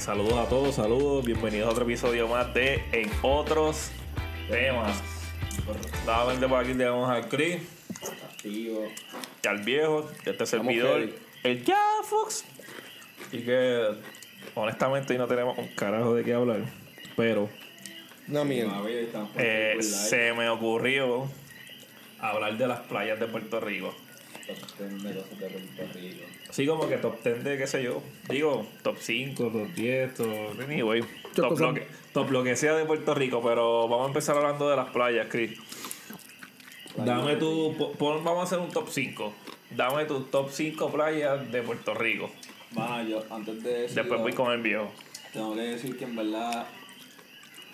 Eh, saludos a todos, saludos. Bienvenidos a otro episodio más de En Otros Temas. Nuevamente por aquí tenemos al Chris, y al viejo, y este servidor, heavy. el Jafox. Y que honestamente hoy no tenemos un carajo de qué hablar. Pero No, mierda. A eh, se me ocurrió hablar de las playas de Puerto Rico. Top 10 de cosas de Puerto Rico. Sí, como que top 10 de qué sé yo. Digo, top 5, top 10, top. Anyway, top lo, que, top lo que sea de Puerto Rico. Pero vamos a empezar hablando de las playas, Chris. Dame tu. pon- vamos a hacer un top 5. Dame tus top 5 playas de Puerto Rico. Bueno, yo antes de eso. Después voy con el viejo. Tengo que decir que en verdad.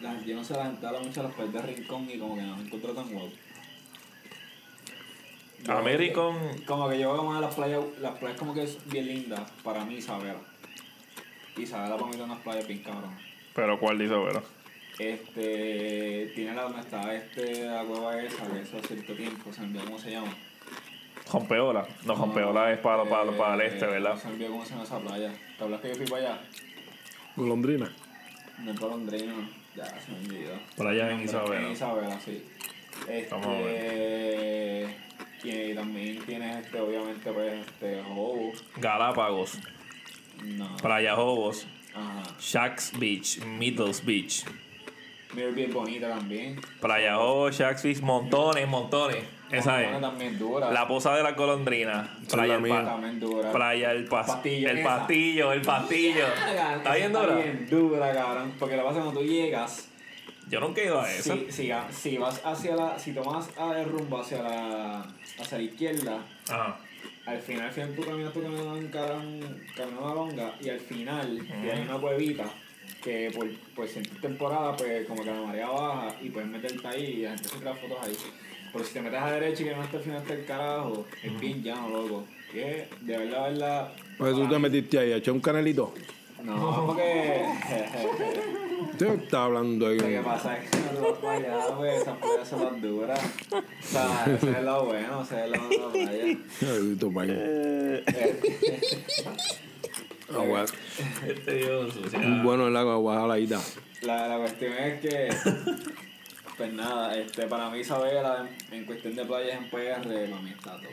La gente no se habla mucho a las playas de Rincón y como que no me encuentro tan guapo. A mí Rincón. Como que yo veo más las playas, las playas como que es bien lindas para mí Isabela. Isabela para mí tiene unas playas bien cabrón. Pero ¿cuál dice, verdad? Este. Tiene la donde está este la cueva esa, que eso hace cierto tiempo, se me olvidó cómo se llama. Jompeola. No, Jompeola es para, para, para el este, Eh, ¿verdad? Se me olvidó cómo se llama esa playa. ¿Te hablas que yo fui para allá? Golondrina. No es Golondrino, ya se me olvidó. Playa en En Isabela. Isabela, sí. Vamos a Este. Y también tienes este, obviamente, pues, este, Hobo. Galápagos. No. Playa Jobos. Ajá. Shacks Beach. Middles Beach. Mira, bien bonita también. Playa Jobos, Shacks Beach. Montones, montones. Esa es. también dura. La posa de la golondrina. Playa la el, También dura. Playa el, pas- Pastillo, el esa. pastillo, el pastillo. ¿Está bien Está dura? bien dura, cabrón. Porque lo que pasa cuando tú llegas, Yo nunca he ido a esa. si, si, si vas hacia la, si tomas el rumbo hacia la, hacia la izquierda, Ajá. al final, al final tú caminas, tú caminas un cabrón, camino longa y al final tienes una cuevita que por, por cierta temporada pues como que la marea baja y puedes meterte ahí y la gente se crea fotos ahí. Pero si te metes a derecha y que no hasta el final hasta el carajo, es bien llano, loco. Que de verdad, verdad. Pues tú te metiste ahí, eché un canelito. No, porque. Usted está hablando ahí. Lo que pasa es que no vas para allá, pues esas playas son las duras. O sea, ese es lo bueno, ese es lo bueno de la playa. Eh, Agua. Este Dios, o sea, Un bueno el agua, agua saladita. La, la cuestión es que, pues nada, este, para mí Isabela, en, en cuestión de playas en PR, mí está top.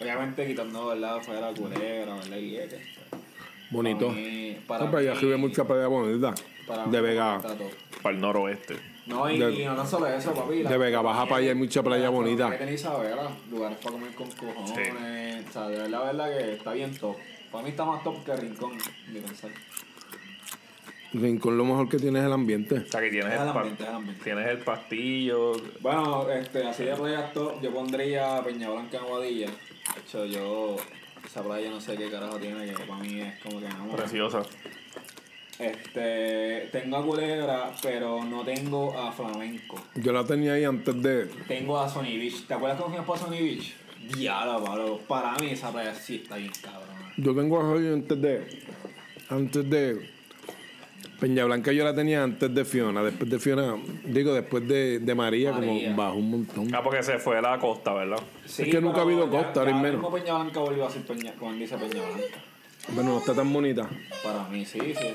Obviamente quitando, ¿verdad? Fuera Culebra, ¿verdad? Y pues, Bonito. Para mí, para No, pero mí- arriba hay mucha playa bonita. Para De Vega. para el noroeste. No, y, De- y no solo eso, papi. de Vega Baja para allá hay mucha playa la- bonita. que tiene Isabela, lugares para comer con cojones. O sea, de verdad, verdad que está bien top. Para mí está más top que Rincón, de pensar. Rincón lo mejor que tiene es el ambiente. O sea que tienes Es el, ambiente, es el ambiente. tienes el pastillo. Bueno, este, así de playas top, yo pondría Peña Blanca en Aguadilla. De hecho, yo, esa playa no sé qué carajo tiene, que para mí es como que no. Preciosa. Este, tengo a Culebra, pero no tengo a Flamenco. Yo la tenía ahí antes de. Tengo a Sony Beach. ¿Te acuerdas cuando fuimos para Sony Beach? Diablo, Pablo. Para mí esa playa sí está bien cabrón. Yo tengo a Joy antes de. Antes de. Peña Blanca yo la tenía antes de Fiona. Después de Fiona. Digo, después de, de María, María. como bajó un montón. Ah, porque se fue a la costa, ¿verdad? Sí, que nunca ha habido ya- costa, ahora es menos. Peña Blanca volvió a ser Peña, cuando dice Peña Blanca. Bueno, no está tan bonita. Para mí sí, sí.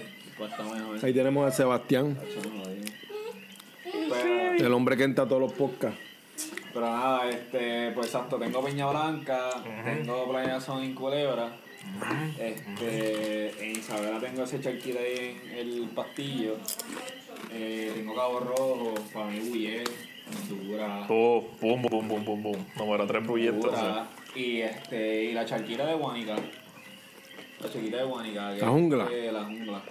Ahí tenemos a Sebastián. Pero, el hombre que entra a todos los podcasts. pero nada, este, pues exacto, tengo Peña Blanca, tengo Playa Son en Culebra. Este, en Isabela tengo ese charquito ahí en el pastillo. Eh, tengo Cabo Rojo, para mí Bullet, Dura. Oh, pum, pum, pum, pum, pum. Número 3 proyectos. Y este y la charquita de Guanica la charquita de Guanica que La jungla. la jungla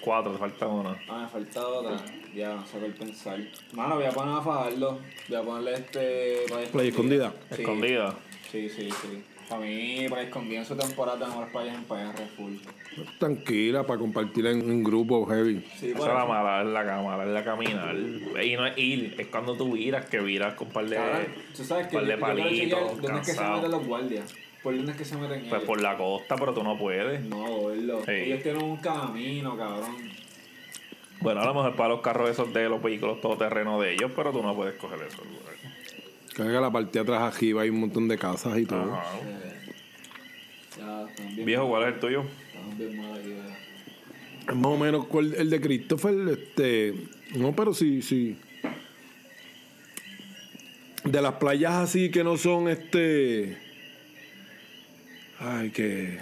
Cuatro, te falta una. ah me falta otra ya no sé qué pensar mano voy a poner a Fajardo voy a ponerle este Playa escondida. Sí. Escondida. sí sí sí para mí para escondida en su temporada tenemos las playas en PR full Tranquila, para compartir en, en grupo heavy. sí Esa es la mala, es la cámara, es la caminar. Y no es ir, es cuando tú viras, que viras con un par de, Cabrón, tú sabes que par de yo palitos, dónde es que se cansado. meten los guardias por dónde es que se meten Pues ellos por la costa, pero tú no puedes. no gordo Sí. ellos tienen un camino cabrón Bueno, a lo mejor para los carros esos de los vehículos todoterreno de ellos, pero tú no puedes coger eso. Que haga la parte de atrás arriba, hay un montón de casas y todo. Ajá. Ya, están bien Viejo, ¿cuál es el tuyo? Estamos bien mal aquí, ¿verdad? Más o menos el de Christopher, este. No, pero sí, sí. De las playas así que no son este. Ay, que.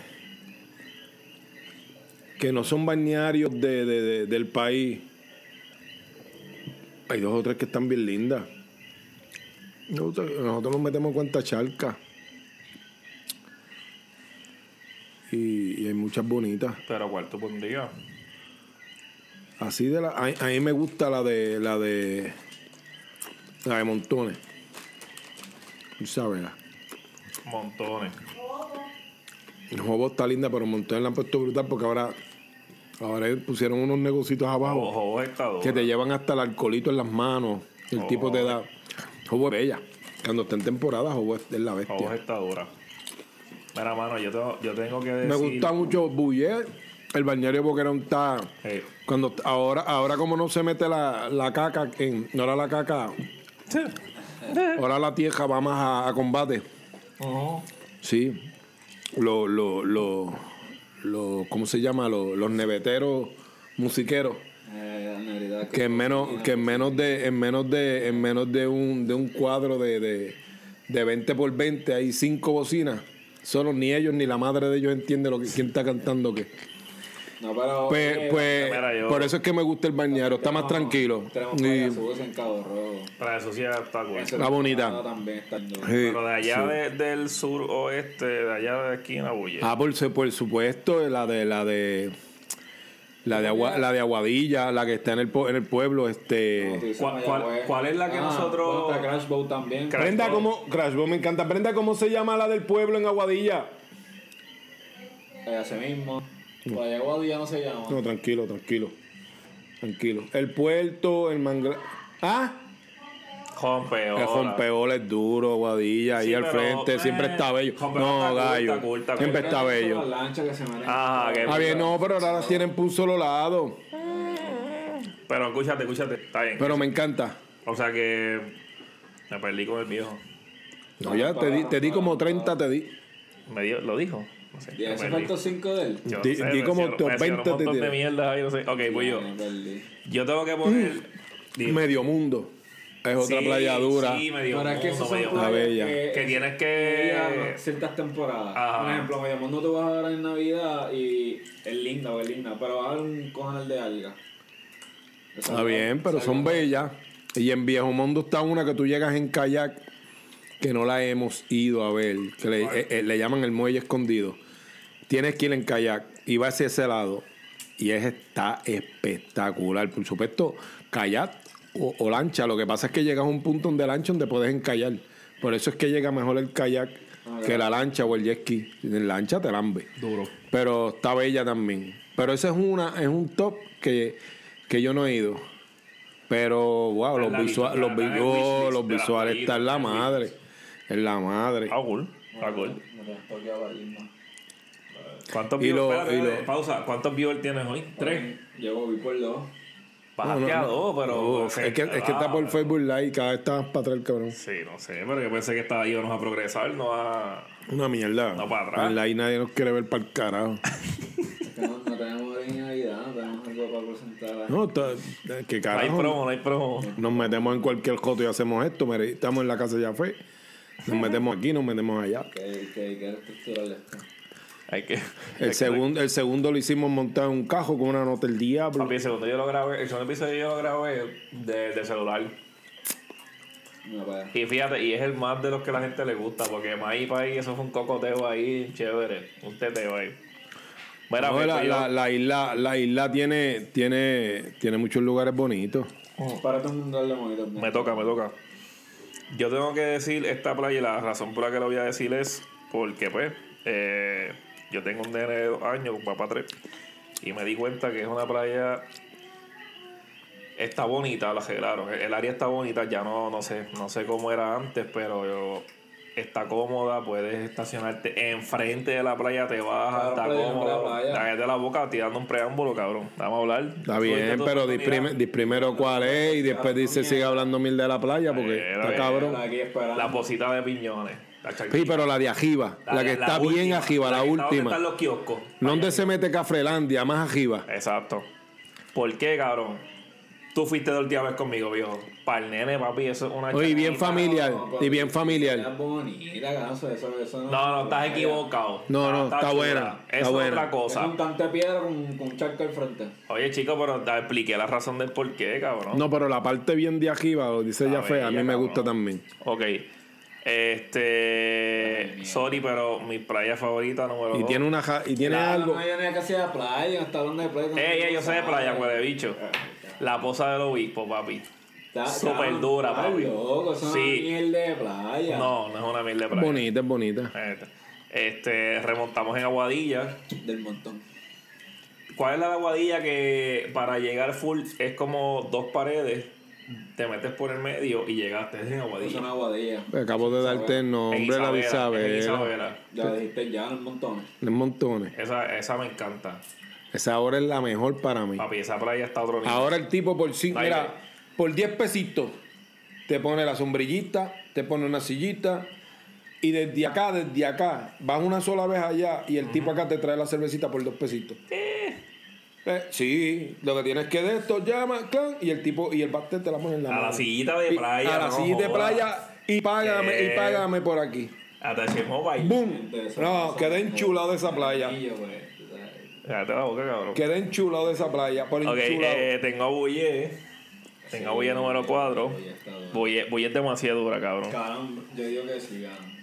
Que no son balnearios de, de- de- del país. Hay dos o tres que están bien lindas. Nosotros, nosotros nos metemos en cuanta charca. Y, y hay muchas bonitas. Pero ¿cuál tú pondrías? Así de la. A, a mí me gusta la de. La de. La de montones. Tú sabes. Montones. El juego está linda, pero montones la han puesto brutal porque ahora. Ahora pusieron unos negocios abajo está duro. que te llevan hasta el alcoholito en las manos. El tipo te da. Juego es bella. Cuando está en temporada, juego es, la bestia. está dura. Mira, mano, yo tengo, yo tengo que decir... Me gusta mucho Bullet. El bañario Boquerón está. Hey. Cuando ahora, ahora como no se mete la, la caca en. Ahora la caca. Ahora la tierra va más a, a combate. Sí. Lo, lo, lo, lo- ¿cómo se llama? Lo- los neveteros musiqueros. Eh, Que en menos, que en menos de, en menos de, en menos de un, de un cuadro de, de, de 20 por 20 hay cinco bocinas. Solo ni ellos ni la madre de ellos entiende lo que quién está cantando qué. No, pero. Pues, eh, pues Mira, por eso es que me gusta el bañero, está más tranquilo. Tenemos Y- Playa Azul en Cabo Rojo. Para eso sí está. Esa Está bonita. temporada También está duro. Sí, Pero de allá sí. de- del sur oeste, de allá de aquí en Abuye. Ah, por, por supuesto, la de la de la de agua, la de Aguadilla, la que está en el po- en el pueblo, este ¿Cuál- cuál- Mayagüez. cuál es la que nosotros- bueno, Crash también. Crash Brenda. ¿cómo, Crash Boat, me encanta. Brenda, ¿cómo se llama la del pueblo en Aguadilla? Eh, así mismo. Guadilla no se llama. No, tranquilo, tranquilo. Tranquilo. El puerto, el mangla. Ah, Jompeola. el Jompeola es duro, Aguadilla, ahí al frente, eh, siempre está bello. No, gallo. está cool. Siempre está bello. Que. Ajá, Ah, bien, no, pero ahora las tienen por un solo lado. Pero escúchate, escúchate. Está bien. Pero me encanta. O sea que me perdí con el viejo. No, ya te di, te di como 30, te di. Me dio, lo dijo. No sé. ¿Y me hace perdí. falta 5 de él? Yo Di- sé, di me como hicieron- top me hicieron 20 un montón de tiré. mierda ahí, no sé. Ok, voy yo. Me perdí. Yo tengo que poner. Dime. Medio mundo. Es otra Sí, playa dura. Sí, medio Pero es que mundo, esas son medio La playas bella. Que tienes que que. llegan ciertas temporadas. Ajá. Por ejemplo, Medio Mundo tú vas a ver en Navidad y es linda, o es linda, pero va a haber un cojonal de alga. Está bien, pero son bellas. Y en Viejo Mundo está una que tú llegas en kayak que no la hemos ido a ver, que le, eh, eh, le llaman el muelle escondido. Tienes que ir en kayak y va hacia ese lado y es, está espectacular. Por supuesto, kayak o, o lancha. Lo que pasa es que llegas a un punto donde lancha donde puedes encallar. Por eso es que llega mejor el kayak que la lancha o el jet ski. En lancha te lambe. Duro. Pero está bella también. Pero ese es una, es un top que, que yo no he ido. Pero wow, los, lista, los, está en el vi- oh, los visuales están en la madre. En la madre. Está cool. Está cool. Me tengo que tocar la misma. ¿Cuántos Y viewers? pausa. ¿Cuántos viewers tienes hoy? Tres. Yo voy por dos. Bajaste a dos, pero. Es, que, es que está por Facebook Live y cada vez está para atrás el cabrón. Sí, no sé, pero yo pensé que estaba íbamos a progresar, no a. Una mierda. No, para atrás. En live nadie nos quiere ver para el carajo. Es que no, tenemos originalidad, no tenemos algo para presentar. No, está- que No hay carajo. promo, no hay promo. Nos metemos en cualquier joto y hacemos esto. Mire, estamos en la casa ya fue. Nos metemos aquí, nos metemos allá. Que, que, que estructural esto. Hay que. El segundo, el segundo lo hicimos montar en un cajo con una nota del diablo. Papi, el segundo yo lo grabé, el segundo episodio yo lo grabé de, de celular. No. Y fíjate, y es el más de los que la gente le gusta, porque maíz para ahí, eso fue un cocoteo ahí, chévere, un teteo ahí. Mira, No, la, yo- la- la isla, la isla tiene, tiene, tiene muchos lugares bonitos. Para todo el mundo darle bonito. me toca, me toca. Yo tengo que decir esta playa y la razón por la que lo voy a decir es porque, pues, eh, yo tengo un nene de dos años, un papá tres, y me di cuenta que es una playa. Está bonita, la arreglaron. El área está bonita, ya no, no sé, no sé cómo era antes, pero yo- está cómoda, puedes estacionarte enfrente de la playa, te bajas, Claro, está playa. Cállate la boca tirando un preámbulo, cabrón. Vamos a hablar. Está bien, pero di, prime- di primero cuál es y después dice sigue hablando mil de la playa porque está cabrón. La posita de piñones. Sí, pero la de arriba, la, que está bien última, arriba, la, está donde última. están los kioscos. Allá se mete Cafrelandia, más arriba. Exacto. ¿Por qué, cabrón? Tú fuiste de última vez conmigo, viejo. Para el nene, papi, eso es una Oye, bien familiar, No, y bien Es familiar. bonita, ganso, eso, eso No, no, estás equivocado. No, no, está buena, Eso está es buena. otra Es cosa. un cante de piedra con, con un charco al frente. Oye, chico, pero te expliqué la razón del por qué, cabrón. No, pero la parte bien de arriba, lo dice ya fea, a mí me gusta también. Ok. Este. Sorry, pero mi playa favorita número Y dos. tiene una ja- y tiene algo. No hay que sea playa, está hablando de playa. Ey, ey, yo sé de playa, pues de bicho. La posa del obispo, papi. Súper dura, papi. loco, eso Sí. es una mierda de playa. No, no es una mil de playa. Bonita, es bonita. Este, Este, remontamos en Aguadilla. Del montón. ¿Cuál es la de Aguadilla que para llegar full es como dos paredes? Te metes por el medio y llegaste es en Es Aguadilla. una guadilla. Acabo de darte el nombre, la de es en Isabela. Ya dijiste ya en montón. En montones. Esa, esa me encanta. Esa ahora es la mejor para mí. Papi, esa playa está otro nivel. Ahora el tipo por cinco, mira, por 10 pesitos te pone la sombrillita, te pone una sillita y desde acá, desde acá, vas una sola vez allá y el tipo acá te trae la cervecita por dos pesitos. Eh, sí, lo que tienes que de esto llama, clan, y el tipo y el bartender te la pone en la A mano. la sillita de Y- playa. A la no sillita de playa y págame, ¿Qué? y págame por aquí. Hasta el Mobile. ¡Bum! No, quedé enchulado de esa playa. Pues, Cállate la boca, cabrón. Quedé enchulado de esa playa. Por Ok, enchulado. eh, tengo a Bulle. Tengo a Bulle número 4. Bulle está duro. Bulle, Bulle es demasiado dura, cabrón. Cabrón, yo digo que sí, cabrón.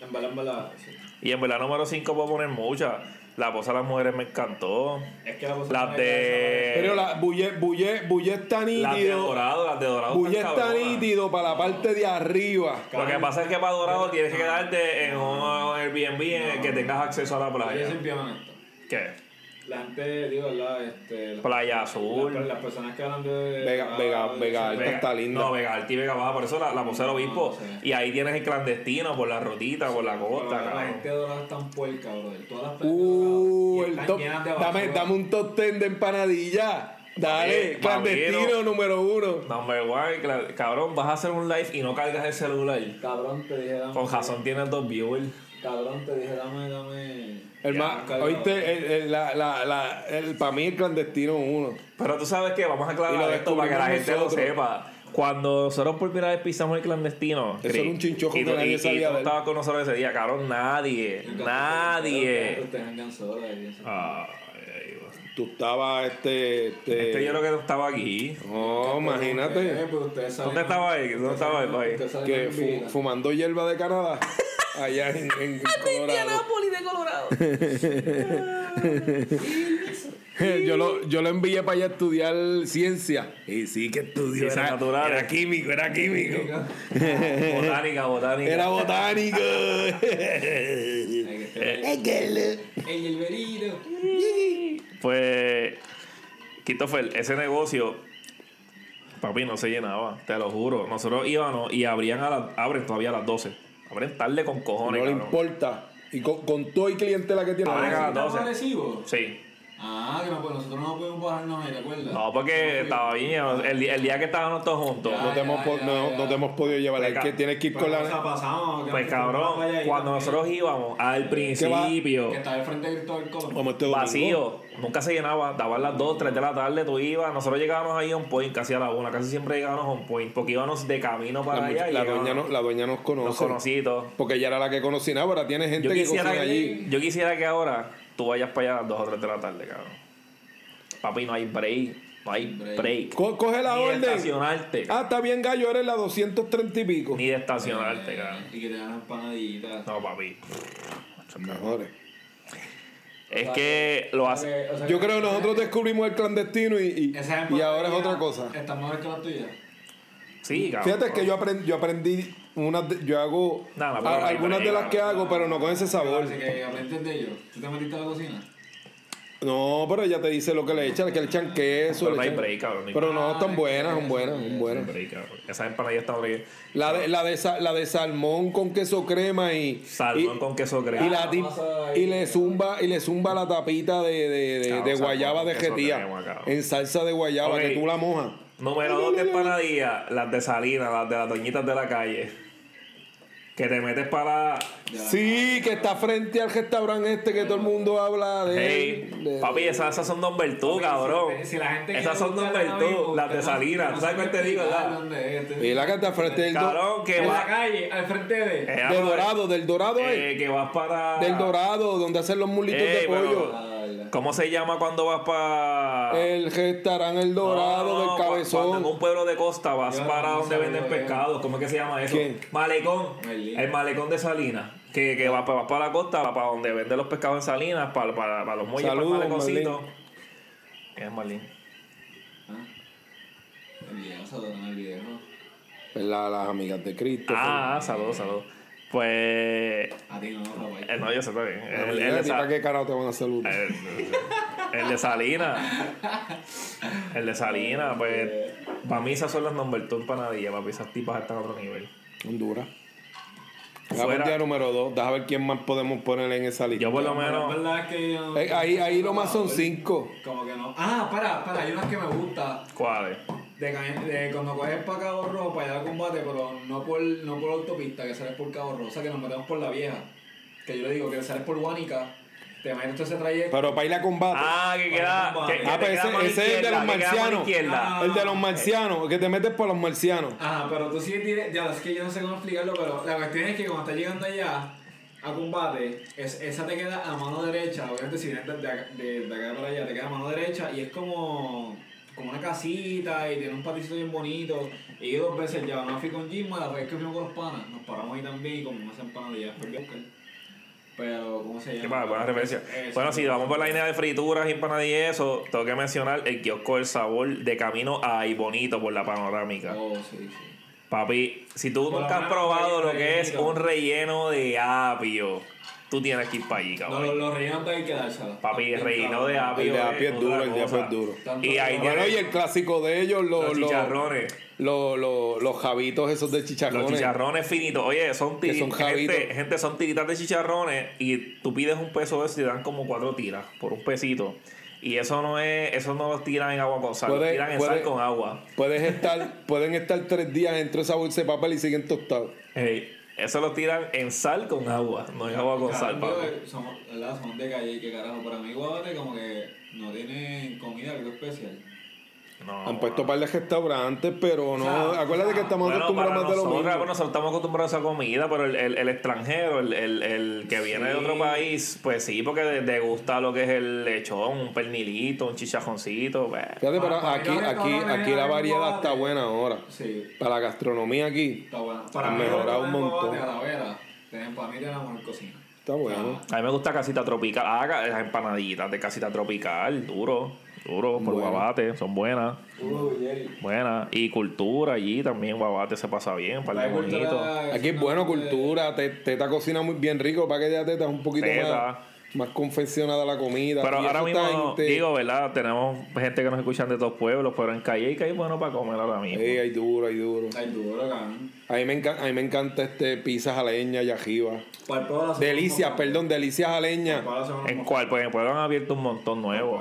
En verdad, en verdad, sí. Y en verdad, número 5 puedo poner muchas. La posa de las mujeres me encantó. Es que la cosa Las de. Pero la Bulle, Bulle, Bulle está Las de nítido. dorado, las de dorado. Bulle están está nítido para la parte de arriba. Lo que pasa es que para dorado tienes que quedarte en un Airbnb en el que tengas acceso a la playa. ¿Qué? La gente, digo, ¿verdad? Este, Playa Azul. Las, las personas que hablan de. Vega- ah, Vega- de- Vega de- Alta está linda. No, Vega Alta y Vega Baja, por eso la, la posa del obispo. sí. Y ahí tienes el clandestino por la rotita, por la costa, La gente dorada es tan puerca, brother. Todas las Uh, el top. llenas de Dame, dame un top ten de empanadilla. Dale, clandestino número uno. Number one, cabrón, vas a hacer un live y no cargas el celular. Cabrón, te dije, dame. Con razón tienes dos viewers. Cabrón, te dije, dame, dame. El Ya, cargado. oíste, el, el- la, la, la, el, para mí el clandestino uno. Pero tú sabes que vamos a Y aclarar lo esto para que la gente lo sepa. Cuando nosotros por primera vez pisamos el clandestino, Eso era un chinchojo y que nadie y- y sabía estabas con nosotros ese día, cabrón, nadie, nadie. Ahí, ay, Tú estabas este. este, Este yo creo que no estaba aquí. no, Eh, imagínate. pues ustedes saben- ¿Dónde estaba él? ¿Dónde estaba él, Que fu- vida. fumando hierba de Canadá. Allá en, en Colorado. de Colorado. yo, lo, yo lo envié para allá a estudiar ciencia. Y sí que estudió. Era, naturales. era químico, era químico. botánica, botánica. Era botánico. Ey, el verino. Pues, Christopher, ese negocio, papi, no se llenaba, te lo juro. Nosotros íbamos y abrían a las, abren todavía a las 12. Abren tarde con cojones, no le cabrón. importa. Y con, con todo y clientela que tiene. Ah, cada ¿sí estamos 12. agresivos? Sí. Ah, que no, pues nosotros no podemos bajarnos ahí, ¿te acuerdas? No, porque estaba bien. El, día- el día que estábamos todos juntos. Ya, no, te hemos, ya, no, ya. no te hemos podido llevar. Pues, Es que tienes que ir con o sea, la. pasamos. Pues nos cabrón, y cuando también. nosotros íbamos al principio, Que estaba al frente del todo el codo. Como este vacío, nunca se llenaba, daban las 2, 3 de la tarde, tú ibas, nosotros llegábamos ahí a un point, casi a la una, casi siempre llegábamos a un point, porque íbamos de camino para La, allá y la llegábamos- dueña no, la dueña nos conoce. conocidos. Porque ella era la que cocinaba. Ahora tiene gente Yo que quisiera cocina que, allí. yo quisiera que ahora tú vayas para allá a las 2 o 3 de la tarde, cabrón. Papi, no hay break, no hay Break. break. Co- coge la Ni de orden. estacionarte. Ah, está bien, gallo. Eres la 230 y pico. Ni de estacionarte, cabrón. Y que te dan empanaditas. No, papi. Mejores. Es que lo hace. O sea, Yo creo que nosotros descubrimos el clandestino y, y, ahora es otra cosa. Están mejor que las tuyas. Sí, cabrón. Fíjate que yo aprendí, yo aprendí unas de- yo hago a- algunas de las que hago, pero no con ese sabor. Así que aprendiste de ellos. ¿Tú te metiste a la cocina? No, pero ella te dice lo que le echan, que le echan queso. Pero le no hay break, cabrón. Pero no, Ah, están es buenas, son buenas, son buenas. Esa empanadilla está bien. La de, la de, sa- la de salmón con queso crema y. Salmón y- con queso crema. Y, la tip- y le zumba y le zumba la tapita de, de, guayaba de jetía en salsa de guayaba que tú la mojas. Número dos de empanadillas, las de Salina, las de las doñitas de la calle. Que te metes para. Sí, que está frente al restaurante este que todo el mundo habla de. Hey, él, de- papi, esas, esas son Don Bertú, Papi, cabrón. si- si la gente esas son Don Bertú, las de Salinas. ¿Tú sabes cuál te digo, verdad? ¿Dónde es este? Y la que está frente del, do- Cabrón, que En la va. calle, al frente de. Eh, de Dorado, del Dorado, eh, eh, que vas para. del Dorado, donde hacen los mulitos Eh, de pollo. ¿Cómo se llama cuando vas para. El restaurante El Dorado No, no, del cu- Cuando cabezón. en un pueblo de costa vas Yo para no donde venden pescados. ¿Cómo es que se llama eso? Malecón. El malecón de Salinas. Que, que vas, vas para la costa, para donde venden los pescados en Salinas, para, para, para los muelles, Saludos, para el maleconcito. Es Marlín. Ah. El viejo, el viejo. La- las amigas de Cristo. Ah, saludos, saludos. Pues. A ti no, eh, no, yo sé, está bien. El, el El, de ¿Para qué carajo te van a saludar? el- el de Salinas. El de Salinas, pues. Para mí esas son las number two empanadillas, papi. Esas tipas están a otro nivel. Honduras. Fuera- día número 2. Deja ver quién más podemos poner en esa lista. Yo por lo La menos. verdad es que yo no- Eh, ahí, ahí lo más son 5. Como que no. Ah, para, para, hay unas que me gusta. ¿Cuáles? De, de cuando coges para Cabo Rojo, para allá al combate, pero no por, no por autopista, que sales por Cabo Rojo. O sea, que nos metemos por la vieja. Que yo le digo que sales por Guánica, te metes todo ese trayecto. Pero para ir a combate. Ah, que queda. Que, que Ah, pero queda ese, es el de los marcianos. Ah. El de los marcianos, que te metes por los marcianos. Ajá, pero tú sí tienes. Ya, es que yo no sé cómo explicarlo, pero la cuestión es que cuando estás llegando allá a combate, es, esa te queda a mano derecha. Obviamente, si vienes de, de, de acá para allá, te queda a mano derecha y es como. Como una casita y tiene un paticito bien bonito. Y yo dos veces ya, una fui con Jimma, la vez que fuimos con los panas, nos paramos ahí también y comimos esa empanadilla. Pero, ¿cómo se llama? Qué buena referencia. Eso. Bueno, si vamos por la línea de frituras y empanadillas y eso, tengo que mencionar el kiosco del sabor de camino a Bonito por la panorámica. Oh, sí, sí. Papi, si tú Por nunca has probado lo que es un relleno de apio, tú tienes que ir para allí, No, cabrón. los, los rellenos hay que dárselos. Papi, el relleno cabrón. de apio. El de apio es duro, el de apio es duro. Y ahí Bueno, y el clásico de ellos, los, los los, chicharrones. los, los, los jabitos esos de chicharrones. Los chicharrones finitos. Oye, son tiritas. gente, gente, son tiritas de chicharrones y tú pides un peso de eso y te dan como cuatro tiras por un pesito. Y eso no es, eso no los tiran en agua con sal, tiran en puede- sal con agua. Puedes estar, pueden estar tres días dentro de esa bolsa de papel y siguen tostados. Ey, eso lo tiran en sal con agua, no en agua con sal, papi. ¿verdad? Somos de calle que carajo. Para mí, Guabate como que no tiene comida algo especial. No, Han puesto un par de restaurantes, pero no. O sea, acuérdate que estamos Bueno, acostumbrados más de lo nosotros, mismo. bueno, nosotros estamos acostumbrados a esa comida, pero el, el, el extranjero, el, el, el que viene de otro país, pues sí, porque le, gusta lo que es el lechón, un pernilito, un chichajoncito. pues. Fíjate, pero Para- aquí, aquí, aquí la variedad está buena ahora. Sí, Para la gastronomía aquí está bueno. Para Han mejorado un montón. en Guabate, A la vera, tienen, para mí tienen la mejor cocina. está bueno. A mí me gusta casita tropical. Ah, las empanaditas de casita tropical, duro, duro, por Bueno. guabate, son buenas, Jerry. buenas. Y cultura allí también, guabate se pasa bien, para el bonito. Aquí es bueno, cultura. te- Teta cocina muy bien rico. Para que ya Teta es un poquito Teta. más, más confeccionada la comida. Pero Y ahora mismo, gente- digo, ¿verdad? Tenemos gente que nos escuchan de todos pueblos, pero en Calle hay bueno para comer ahora mismo. Ey, hay duro, hay duro. Ay, duro, cabrón. A mí me encanta, a mí me encanta este pizza jaleña y Delicias, perdón, delicias el jaleña. ¿En cuál? Pues en el pueblo han abierto un montón nuevo.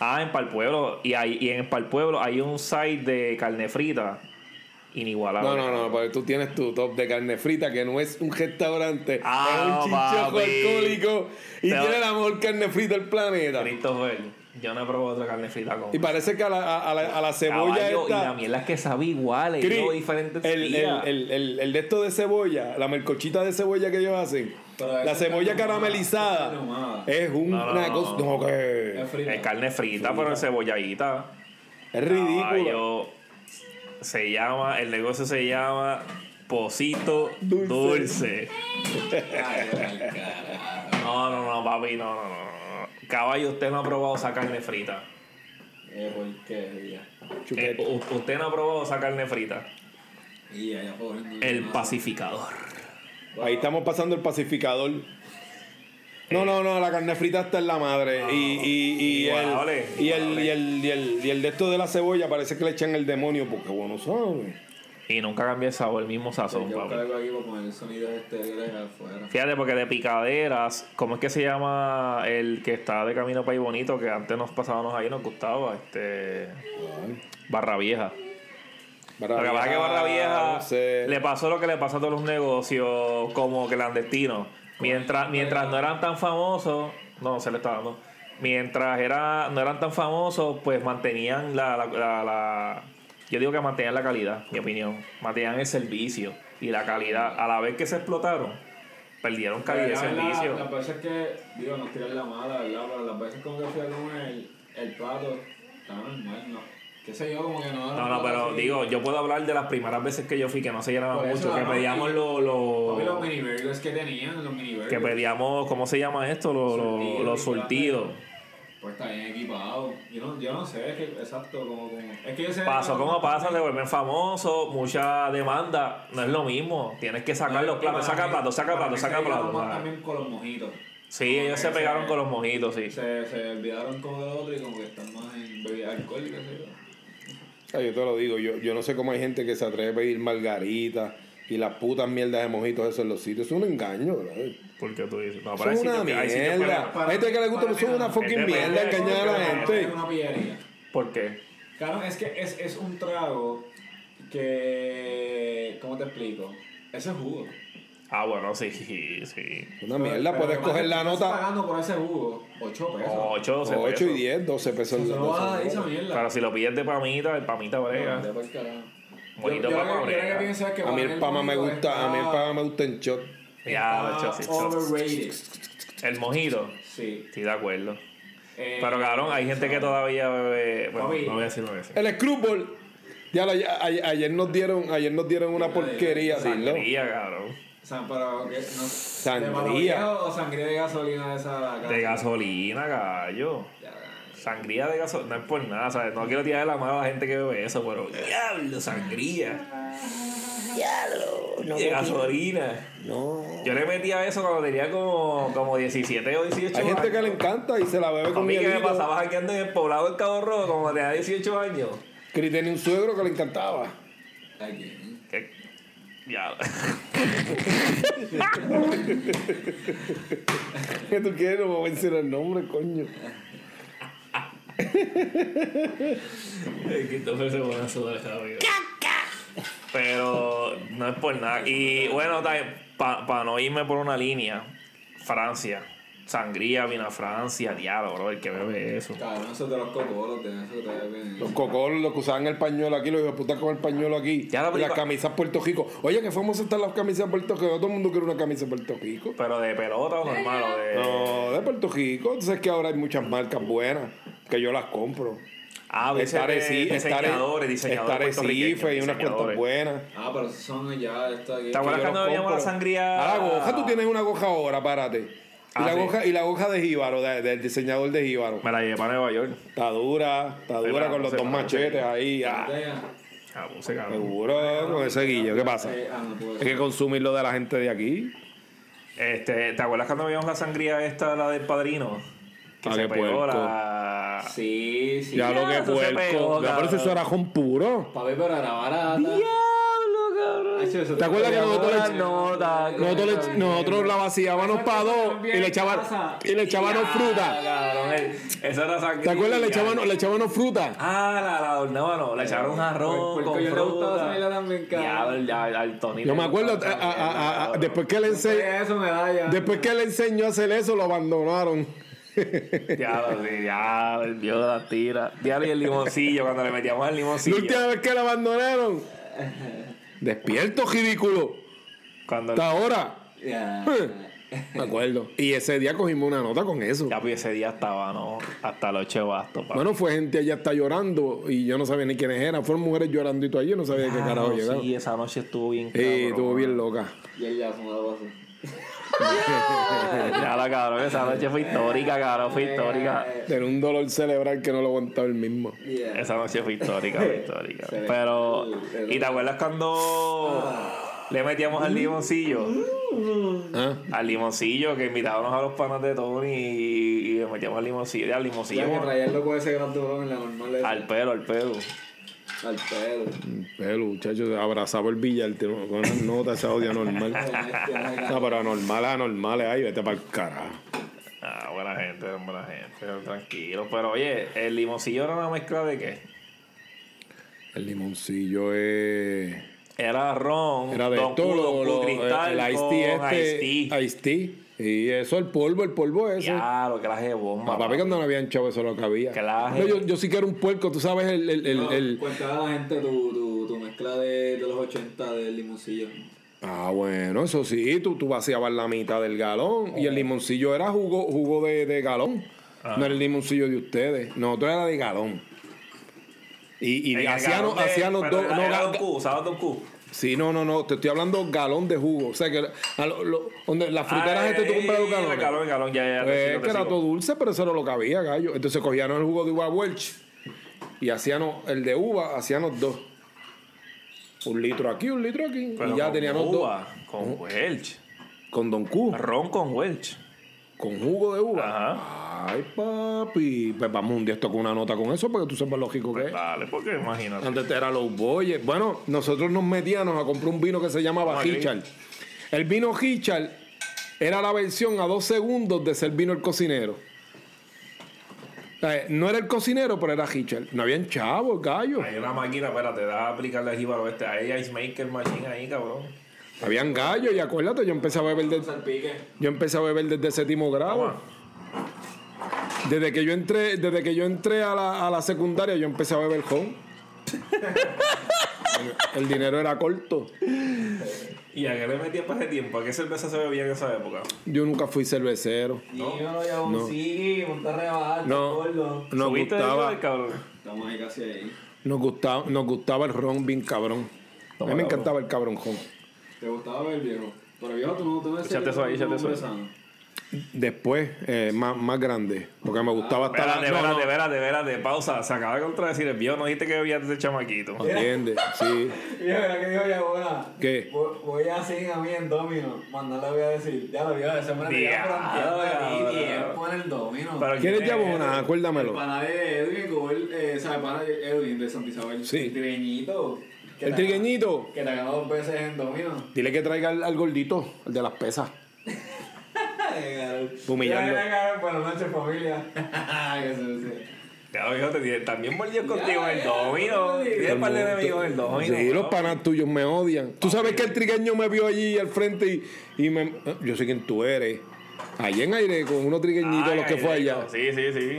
Ah, en Pal Pueblo. Y, hay, y en Pal Pueblo hay un site de carne frita inigualable. No, no, no, porque tú tienes tu top de carne frita que no es un restaurante, Ah, es un chinchojo papi. alcohólico y Pero- tiene la mejor carne frita del planeta. Christopher, yo no he probado otra carne frita con Y parece que a la, a, a la, a la cebolla caballo y la esta. miel es que sabe igual, Cri, yo diferentes el, el, el, el, el de esto de cebolla, la melcochita de cebolla que ellos hacen, la cebolla caramelizada, es un- No, no, una cosa. No, que Es carne frita, pero en cebolladita. es ridículo. Se llama, el negocio se llama Pocito Dulce. No, no, no, papi, no, no, no. Caballo, usted no ha probado esa carne frita. Eh, usted no ha probado esa carne frita. El pacificador. Ahí estamos pasando el pacificador. No, no, no, la carne frita está en la madre. y, y, y, el, y, el, y, el, y, el, y el de esto de la cebolla parece que le echan el demonio porque bueno sabe. Y nunca cambia el sabor, el mismo sazón, Yo papi. aquí para poner sonidos exteriores afuera. Fíjate, porque de picaderas, ¿cómo es que se llama el que está de camino para ahí bonito? Que antes nos pasábamos ahí, nos gustaba, este. Barra Vieja. Barra Lo que pasa es que Barra Vieja no sé. le pasó lo que le pasa a todos los negocios como clandestinos. Mientras, mientras no eran tan famosos, no, se le está dando. Mientras era, no eran tan famosos, pues mantenían la, la, la- la- Yo digo que mantenían la calidad, mi opinión. Mantenían el servicio y la calidad. A la vez que se explotaron, perdieron calidad de servicio. Las veces que, digo, no tirarle la mala, ¿verdad? Pero las veces como que fui a comer, el plato estaba normal, ¿no? Qué sé yo, como que no. No, no, pero digo, yo puedo hablar de las primeras veces que yo fui, que no se llenaba mucho, que no, pedíamos los... Los Los mini burgers que tenían, los mini burgers. que pedíamos, ¿cómo se llama esto? Los, los, Surtido, los y surtidos. Pues está bien equipado. Yo no, yo no sé, es que, exacto, como, como. Es que yo sé. Pasó como pasa, se vuelven famosos, mucha demanda, no es lo mismo. Tienes que sacar los platos, saca platos, saca platos, saca platos. también con los mojitos. Sí, ellos se pegaron con los mojitos, sí. Se, se olvidaron como del otro y como que están más en bebidas alcohólicas, ¿sí? Yo te lo digo, yo, yo no sé cómo hay gente que se atreve a pedir margarita y las putas mierdas de mojitos esos en los sitios. Es un engaño. Porque tú dices, no, hay una que- mierda. que- Hay gente que le gusta, para son mí una fucking mierda engañar a la Es gente. una pillería. ¿Por qué? Claro, es que es, es un trago que. ¿Cómo te explico? Ese es jugo. Ah, bueno, sí, sí. Una mierda, Pero puedes coger la estás nota pagando por ese jugo 8 pesos. 8, 12 8 y pesos. 10, 12 pesos. Eso no vas a dar 12 esa mierda. Pero si lo pides de pamita, el pamita brega. No. Bonito lo brega. que pienso es que A mí el pama me gusta, a mí el está- pama me gusta en shot. Ya, está. Overrated. El mojito, Sí. estoy de acuerdo. Eh, Pero cabrón, hay gente que todavía bebe. Bueno, Papi. no voy a decir, no voy a decir. El screwball. Ya, lo- ya- a- ayer nos dieron, ayer nos dieron una porquería, dilo. Sangría, cabrón. O sea, pero que no, Sangría. ¿De o sangría de gasolina de esa De gasolina, gallo. Ya, Sangría de gasolina, no es por nada, ¿sabes? No quiero tirar la mano a la gente que bebe eso, pero diablo, sangría. Diablo, de gasolina. No. Yo le metía eso cuando tenía como, como 17 o 18 Hay gente años. que le encanta y se la bebe A con mí que me pasaba aquí en el poblado del Cabo Rojo como tenía 18 años. Cris tenía un suegro que le encantaba. Aquí. Que, diablo. ¿Qué tú quieres? No voy a decir el nombre, coño. Christopher se pone a sudar, amigo. Pero no es por nada. Y bueno, para no irme por una línea, Francia. Sangría vino a Francia, diablo, bro, el que bebe eso. Cabrón, eso de los cocolos, de eso te. Los cocolos, los que usaban el pañuelo aquí, los hijos de puta con el pañuelo aquí. Ya la y las camisas Puerto Rico. Oye, que fuimos están las camisas Puerto Rico. Todo el mundo quiere una camisa de Puerto Rico. Pero de pelota o normal o de. No, de Puerto Rico. Entonces es que ahora hay muchas marcas buenas que yo las compro. Ah, Estar diseñadores, diseñadores. Y unas cuantas buenas. Ah, pero son ya esto aquí. ¿Te acuerdas cuando veíamos la sangría? A la goja, tú tienes una goja ahora, párate. Y, Ah, la sí. goja, y la goja de Jíbaro, de- del diseñador de Jíbaro. Me la llevé para Nueva York. Está dura, está dura pero con los dos machetes ahí. ah. Ah, cabrón. Seguro, con ese guillo. ¿Qué pasa? Eh, ah, puedo Hay que consumir lo de la gente de aquí. Este, ¿Te acuerdas cuando veíamos la sangría esta, la del padrino? Que Ah, se qué pegó la. Sí, sí. Ya lo que puerco. Ya cabrón. parece eso era con puro. Papi, pero era barata. Diablo, cabrón. Ay, sí, eso ¿Te acuerdas que nosotros le- Nosotros, le- nosotros la vaciábamos para dos y le echaban, y le echaban fruta. cabrón, esa sangría. ¿Te acuerdas? Le echaban, le echaban fruta. Ah, la, la adornaban, no, le echaron un arroz con yo fruta. mierda también, cabrón. Ya, ya, al Tony. Yo le me acuerdo, después que le enseñó, después que le a hacer eso, lo abandonaron. Diablo, sí, diablo, el viejo de la tira. Diablo, y el limoncillo, cuando le metíamos el La limoncillo. última vez que lo abandonaron. Despierto, ridículo. Cuando Hasta ahora. Ya. Me acuerdo. Y ese día cogimos una nota con eso. Ya, pues ese día estaba, ¿no? Hasta los ocho bastos. Bueno, fue gente allá está llorando y yo no sabía ni quiénes eran. Fueron mujeres llorando y todo allí, yo no sabía de qué Ah, carajo no, llegaron. Sí, esa noche estuvo bien Sí, cabrón. estuvo bien loca. Y él ya se cabrón, esa noche fue histórica, cabrón, fue histórica. Tenía un dolor cerebral que no lo aguantaba el mismo. Yeah. Esa noche fue histórica, fue histórica. Pero, ¿y te acuerdas cuando le metíamos al limoncillo? ¿Ah? Al limoncillo, que invitábamos a los panas de Tony y, y le metíamos al limoncillo. Al limoncillo. Ya que traía el loco ese grandulón en la normal. esa. Al pelo, al pelo. Al pelo. Pero, muchachos, abrazaba el billar con unas notas, esa odia normal. No, pero anormal, anormal, ay, vete para el carajo. Ah, buena gente, buena gente, tranquilo. Pero oye, ¿el limoncillo era una mezcla de qué? El limoncillo es. Era ron, Era de Don lo- lo- Cristal el Ice con Tea Ice este. Tea. Ice Tea. Y eso, el polvo, el polvo ese. Ya, lo que la de bomba. Ah, papi, cuando no habían chavo, eso es lo que había. Claro. No, yo, yo sí que era un puerco, tú sabes, el. el, el, No, el- Cuéntale a la gente tu, tu, tu mezcla de, de los 80 del limoncillo. Ah, bueno, eso sí, tú, tú vaciabas la mitad del galón y el limoncillo era jugo, jugo de, de galón. No era el limoncillo de ustedes. Nosotros era de galón. Y, y pero dos. era- no, Don Q, ¿sabes Don Q? Sí, no, no, no, te estoy hablando galón de jugo. O sea, que a lo- lo- donde las fruteras Ay, este tú compras los galones. Galón, galón, ya, ya. Pues, te que era todo dulce, pero eso era lo que había, gallo. Entonces cogíamos el jugo de uva Welch y hacíamos el de uva, hacíamos dos. Un litro aquí, un litro aquí. Pero y ya con teníamos dos. uva, Con Welch. Con Don Q, Ron con Welch. con jugo de uva. Ajá. Ay, papi. Pues vamos un día esto con una nota con eso porque tú sepas lógico que es. Dale, porque imagínate. Antes era los boyes. Bueno, nosotros nos metíamos a comprar un vino que se llamaba. Hichal. El vino Hichal era la versión a dos segundos de ser vino el cocinero. No era el cocinero, pero era Hichal. No habían chavos, gallo. Hay una máquina, espérate, da a aplicarle aquí para este. Hay Ice Maker Machine ahí, cabrón. Habían gallos y acuérdate, yo empecé a beber desde, yo empecé a beber desde séptimo grado. Toma. Desde que yo entré, desde que yo entré a la, a la secundaria, yo empecé a beber home. el dinero era corto. ¿Y a qué le metías para ese tiempo? ¿A qué cerveza se bebía en esa época? Yo nunca fui cervecero. Y yo no un No. Baja, No, gordo. nos ¿Subiste de gustaba, eso, cabrón? Estamos ahí casi ahí. nos gustaba, nos gustaba el ron bien cabrón. A mí me encantaba el cabrón ron. ¿Te gustaba ver viejo? Pero viejo, tú no tú no eres Échate eso ahí, tú no échate eso. Después, eh, más, más grande, porque me gustaba estar... Espérate, no, espérate, no, espérate, espérate, pausa. Se acaba de contradecir el viejo. No dijiste que bebías desde chamaquito. ¿Entiendes? Sí. Viejo, ¿verdad que dijo ya buena? ¿Qué? Voy, a seguir a mí en Domino. Mandarle voy a decir. Ya lo vio, ese me de ti tiempo en el Domino. Pero ¿Quieres ¿quién es? El Acuérdamelo. pana de Edwin, Google, eh, de Edwin de Santa Isabel. Sí. El trigueñito. que El te- trigueñito. Que te ganó dos veces en Domino. Dile que traiga al, al gordito, el de las pesas. Humillarlo. Buenas noches, familia. Ya, viejo, te también mordió contigo el domino. Tienes un par de enemigos en el domino. Sí, los panas tuyos me odian. Tú sabes que el trigueño me vio allí al frente y, y me... eh, Yo sé quién tú eres. Allí en aire con unos trigueñitos los que fue allá. Sí, sí, sí.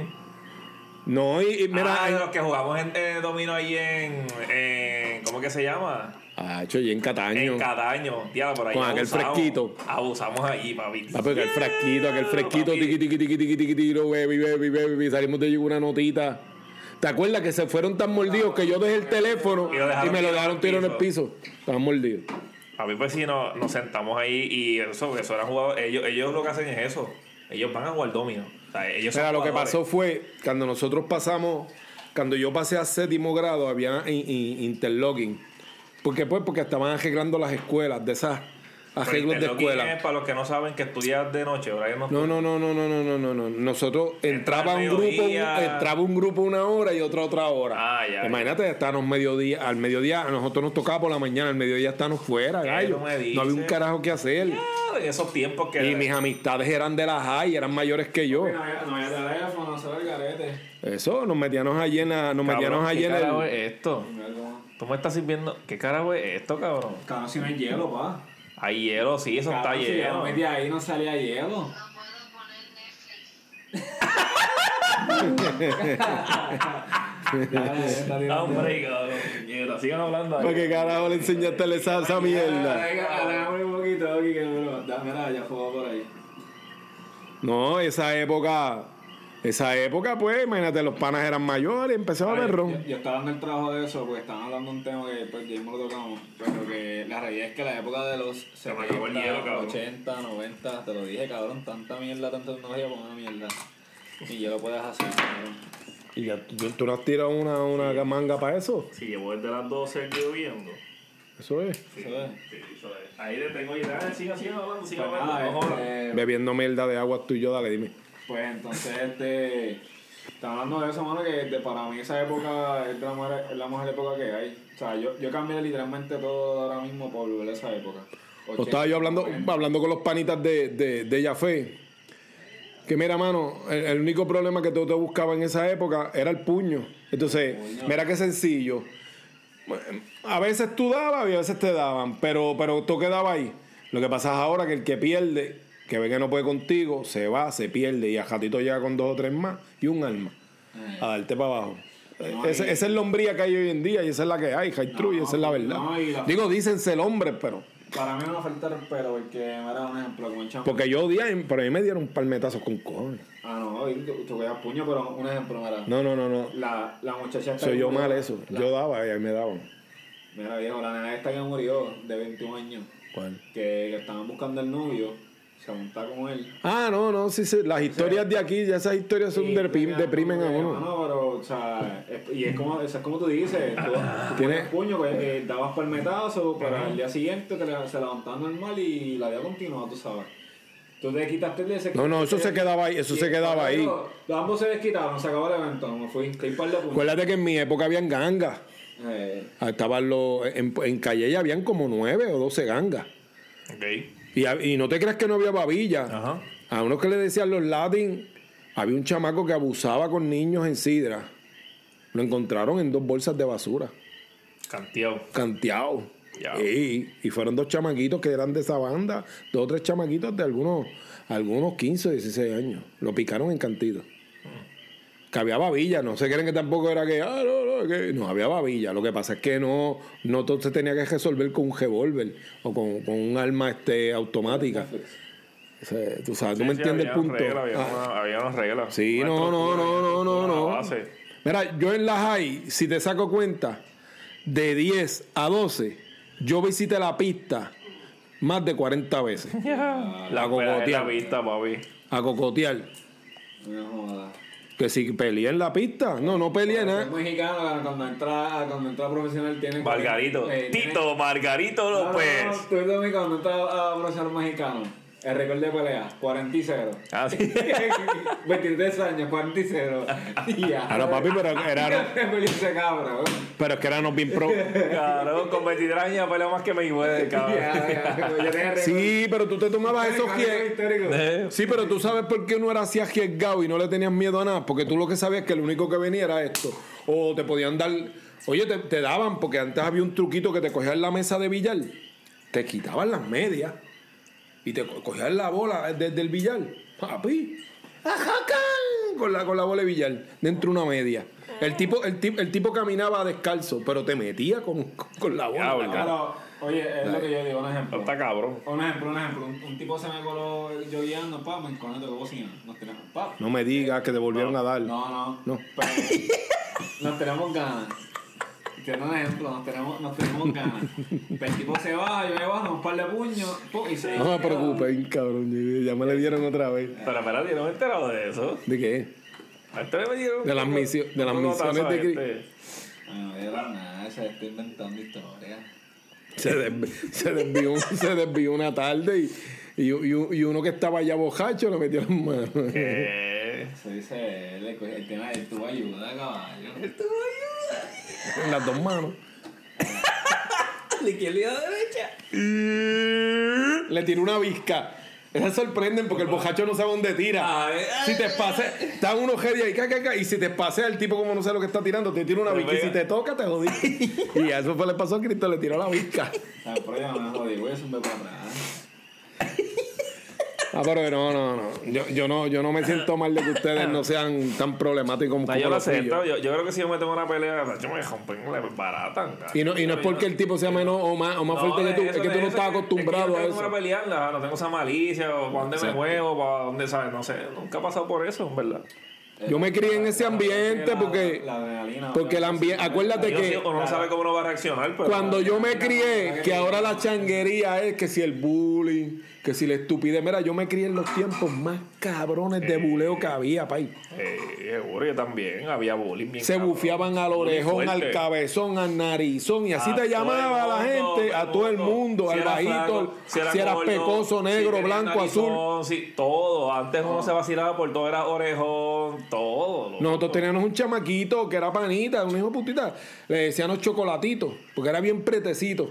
No, y, y mira... ah, de los que jugamos en, en domino ahí en, en. ¿Cómo que se llama? Ah, hecho, y en Cataño. En Cataño. Tía, por ahí. Con aquel abusamos. fresquito. Abusamos ahí, papi. Ah, porque el frasquito, aquel fresquito, tiqui, tiqui, tiqui, tiqui, tiqui, tiro, baby, baby, baby, salimos de allí con una notita. ¿Te acuerdas que se fueron tan mordidos que yo dejé el teléfono Y y, me lo dejaron tirado en el piso. Estaban mordidos. Papi, pues sí, nos, nos sentamos ahí y eso, eso eran jugadores. Ellos, ellos lo que hacen es eso. Ellos van a jugar domino. O sea, ellos Mira, lo que pasó fue, cuando nosotros pasamos, cuando yo pasé a séptimo grado, había in- in- interlocking. ¿Por qué? Pues porque estaban arreglando las escuelas, de esas arreglos de interlocking escuela. es para los que no saben que estudias de noche, ¿verdad? No, No, no, no, no, no, no, no, no, no. Nosotros entraba un grupo, entraba un grupo una hora y otro otra hora. Ah, ya, Imagínate, estábamos mediodía, al mediodía, a nosotros nos tocaba por la mañana, al mediodía estábamos fuera, gallo. No había un carajo que hacer. En esos tiempos que. Y mis amistades eran de la high, eran mayores que yo. No había, no había teléfono, no se ve el garete. Eso, nos metíamos allí en la, nos Cabrón, metíamos allí ¿qué en el. esto? Tú me estás sirviendo. ¿Qué carajo es esto, cabrón? Claro, si no hay hielo, pa. Hay hielo, sí, eso está Cabrón, si yo lleno. me metí ahí no salía hielo. No puedo poner Netflix. Hombre, cabrón. Sigan hablando ¿Para ahí. qué carajo le enseñaste esa, esa mierda? Aléjame un poquito aquí que bro. Da- Mira, ya fue por ahí. No, esa época, esa época, pues, imagínate, los panas eran mayores, empezaba a Yo, beber ron. yo estaba dando el trabajo de eso porque estaban hablando de un tema que pues ya mismo lo tocamos. Pero que la realidad es que la época de los me acabó el hielo, 70, cabrón. 80, 90, te lo dije, cabrón, tanta mierda, tanta tecnología con una mierda. Y ya lo puedes hacer, cabrón. ¿Y ya, tú, tú no has tirado una, una manga para eso? Si llevo desde las 12 aquí lloviendo. Eso es. Sí, Eso es. sí, eso es. Ahí le tengo ya. Sigan, sigan hablando, sigan Pues hablando. no este, Bebiendo mierda de agua tú y yo, dale, dime. Pues entonces, este. Estaba hablando de eso, mano, que de- para mí esa época es la mejor, es la mejor época que hay. O sea, yo, yo cambié literalmente todo ahora mismo por volver a esa época. O estaba yo hablando, hablando con los panitas de, de, de. Que mira, mano, el, el único problema que tú te buscaba en esa época era el puño. Entonces, mira qué sencillo. A veces tú dabas y a veces te daban, pero, pero tú quedabas ahí. Lo que pasa es ahora que el que pierde, que ve que no puede contigo, se va, se pierde y a Jatito llega con dos o tres más y un alma a darte para abajo. No, y- esa es la hombría que hay hoy en día y esa es la que hay, high true, y esa es la verdad. no, la- Digo, dicen ser hombre, pero. Para mí no falta respeto porque me era un ejemplo como el chamo. Porque yo odié, pero a mí me dieron palmetazos con cojones. Ah, no, tú, veías puño, pero un ejemplo, mira. No, no, no, no. La, la muchacha Soy yo mal eso. la- Yo daba y ahí me daban. Mira, viejo, la nena esta que murió de 21 años, ¿Cuál? que, que estaban buscando al novio, se montaba con él. Ah, no, no, sí, sí. Las historias de aquí, ya esas historias son mira, deprimen a uno. mano, pero, o sea, es- y es como, es como tú dices, tú, tú Tiene- ponías puño, pues, eh, dabas palmetazo, pero al día siguiente te se levantaba normal y la vida continuaba, tú sabes. Tú te quitaste el de ese No, no, eso se quedaba ahí, eso se quedaba ahí. Los, ambos se desquitaron, se acabó el evento, me fui, te par de puños. Acuérdate que en mi época habían gangas. Eh, Ah, Estaban los. En, en Calle ya habían como nueve o doce gangas. Ok. Y, no te creas que no había babilla. Ajá. A unos que le decían los Latin, había un chamaco que abusaba con niños en Sidra. Lo encontraron en dos bolsas de basura, Canteado. canteado. Y, y fueron dos chamaquitos que eran de esa banda, dos o tres chamaquitos de algunos, algunos 15 o 16 años. Lo picaron en cantido. Que había babilla, no se creen que tampoco era que, ah, no, no, que no había babilla. Lo que pasa es que no, no todo se tenía que resolver con un revólver o con, con un arma este, automática. O sea, tú sabes, tú me Sí, entiendes el punto. había, Ah. una- había unas reglas. Sí, Una no, no, no, no, no, una no. Mira, yo en la high, si te saco cuenta, de 10 a 12, yo visité la pista más de 40 veces. La la cocotear. vista, papi. A cocotear. no jodas. Que si peleé en la pista. No, no peleé El nada. mexicano cuando entra, cuando entra profesional tiene... Margarito. eh, tiene- Tito, Margarito No, no, López. no, tú eres dominicano, cuando entra a profesional mexicano. El récord de pelea, 40 y 0. Ah, sí. 23 años, 40 y 0. Y ya. Ahora, papi, pero era- ese cabrón. Pero es que éramos bien pro. Claro, con 23 años peleo más que Mayweather, cabrón. Ya, ya, yo tenía récord. Sí, pero tú te tomabas esos. Eh, Sí, pero tú sabes por qué no era así arriesgado y no le tenías miedo a nada. Porque tú lo que sabías es que lo único que venía era esto. O te podían dar. Oye, te, te daban, porque antes había un truquito que te cogían la mesa de billar, te quitaban las medias y te co- cogían la bola desde el billar. Papi. ¡Ajacán! Con la, con la bola de billar, dentro de una media. El tipo, el, tipo, el tipo caminaba descalzo, pero te metía con, con la bola. Diablo. Claro, oye, es lo que yo digo, un ejemplo. Está cabrón. Un ejemplo, un ejemplo. Un, un tipo se me coló yo guiando, pa, me enconé de bocina. Nos tenemos, pa. No me digas que te volvieron a dar. No, no. No. Pero nos tenemos ganas. Te doy un ejemplo, nos tenemos, nos tenemos ganas. Pero el tipo se va, yo me bajo, un par de puños, pum, y se No me preocupes, cabrón. Ya me le dieron otra vez. Pero espérate, yo no me he enterado de eso. ¿De qué? Este le metieron De las misio- de las misiones de Cri- este. No, de la nada, se está inventando historias. Se, desvi- se desvió, se desvió una tarde y, y, y- y uno que estaba allá bojacho le metió las manos. ¿Qué? Eso dice él, el tema de tu ayuda, caballo. En las dos manos. ¿De izquierda y de derecha? Le tiró una visca. Esas sorprenden porque el bojacho no sabe dónde tira. Si te pase, están unos heavy ahí, ca, ca, ca, y si te pasea el tipo como no sé lo que está tirando, te tira una visca. Y si te toca, te jodiste. y a eso fue le pasó a Cristo, le tiró la visca. Ya no me jodí, voy a para atrás. Ah, pero no, no, no. Yo, yo no. yo no me siento mal de que ustedes no sean tan problemáticos como, No, como yo lo acepto. Yo, yo creo que si yo me tengo una pelea, yo me rompen, me baratan. Y no, y no es porque el tipo sea menos o más, o más fuerte que tú, es que tú no estás acostumbrado a es que yo eso. no tengo pelearla, no tengo esa malicia, o para dónde me muevo, para dónde, ¿sabes? No sé, nunca he pasado por eso, en verdad. Yo me crié en ese ambiente La- porque, la adrenalina, porque el ambiente, acuérdate que uno no sabe cómo uno va a reaccionar, pero... cuando yo me crié, que ahora la changuería es que si el bullying, que si la estupidez, mira, yo me crié en los tiempos más cabrones de buleo que había, país. Eh, seguro, yo también, había bullying bien Se bufiaban al orejón, al cabezón, al narizón, y así A te llamaba la gente, a todo el mundo, Si al bajito, si, era eras gordo, pecoso, negro, blanco, azul. narizón, Sí, todo. Antes uno se vacilaba por todo, era orejón, todo. loco. Nosotros teníamos un chamaquito que era panita, un hijo putita. Le decían los chocolatitos, porque era bien pretecito.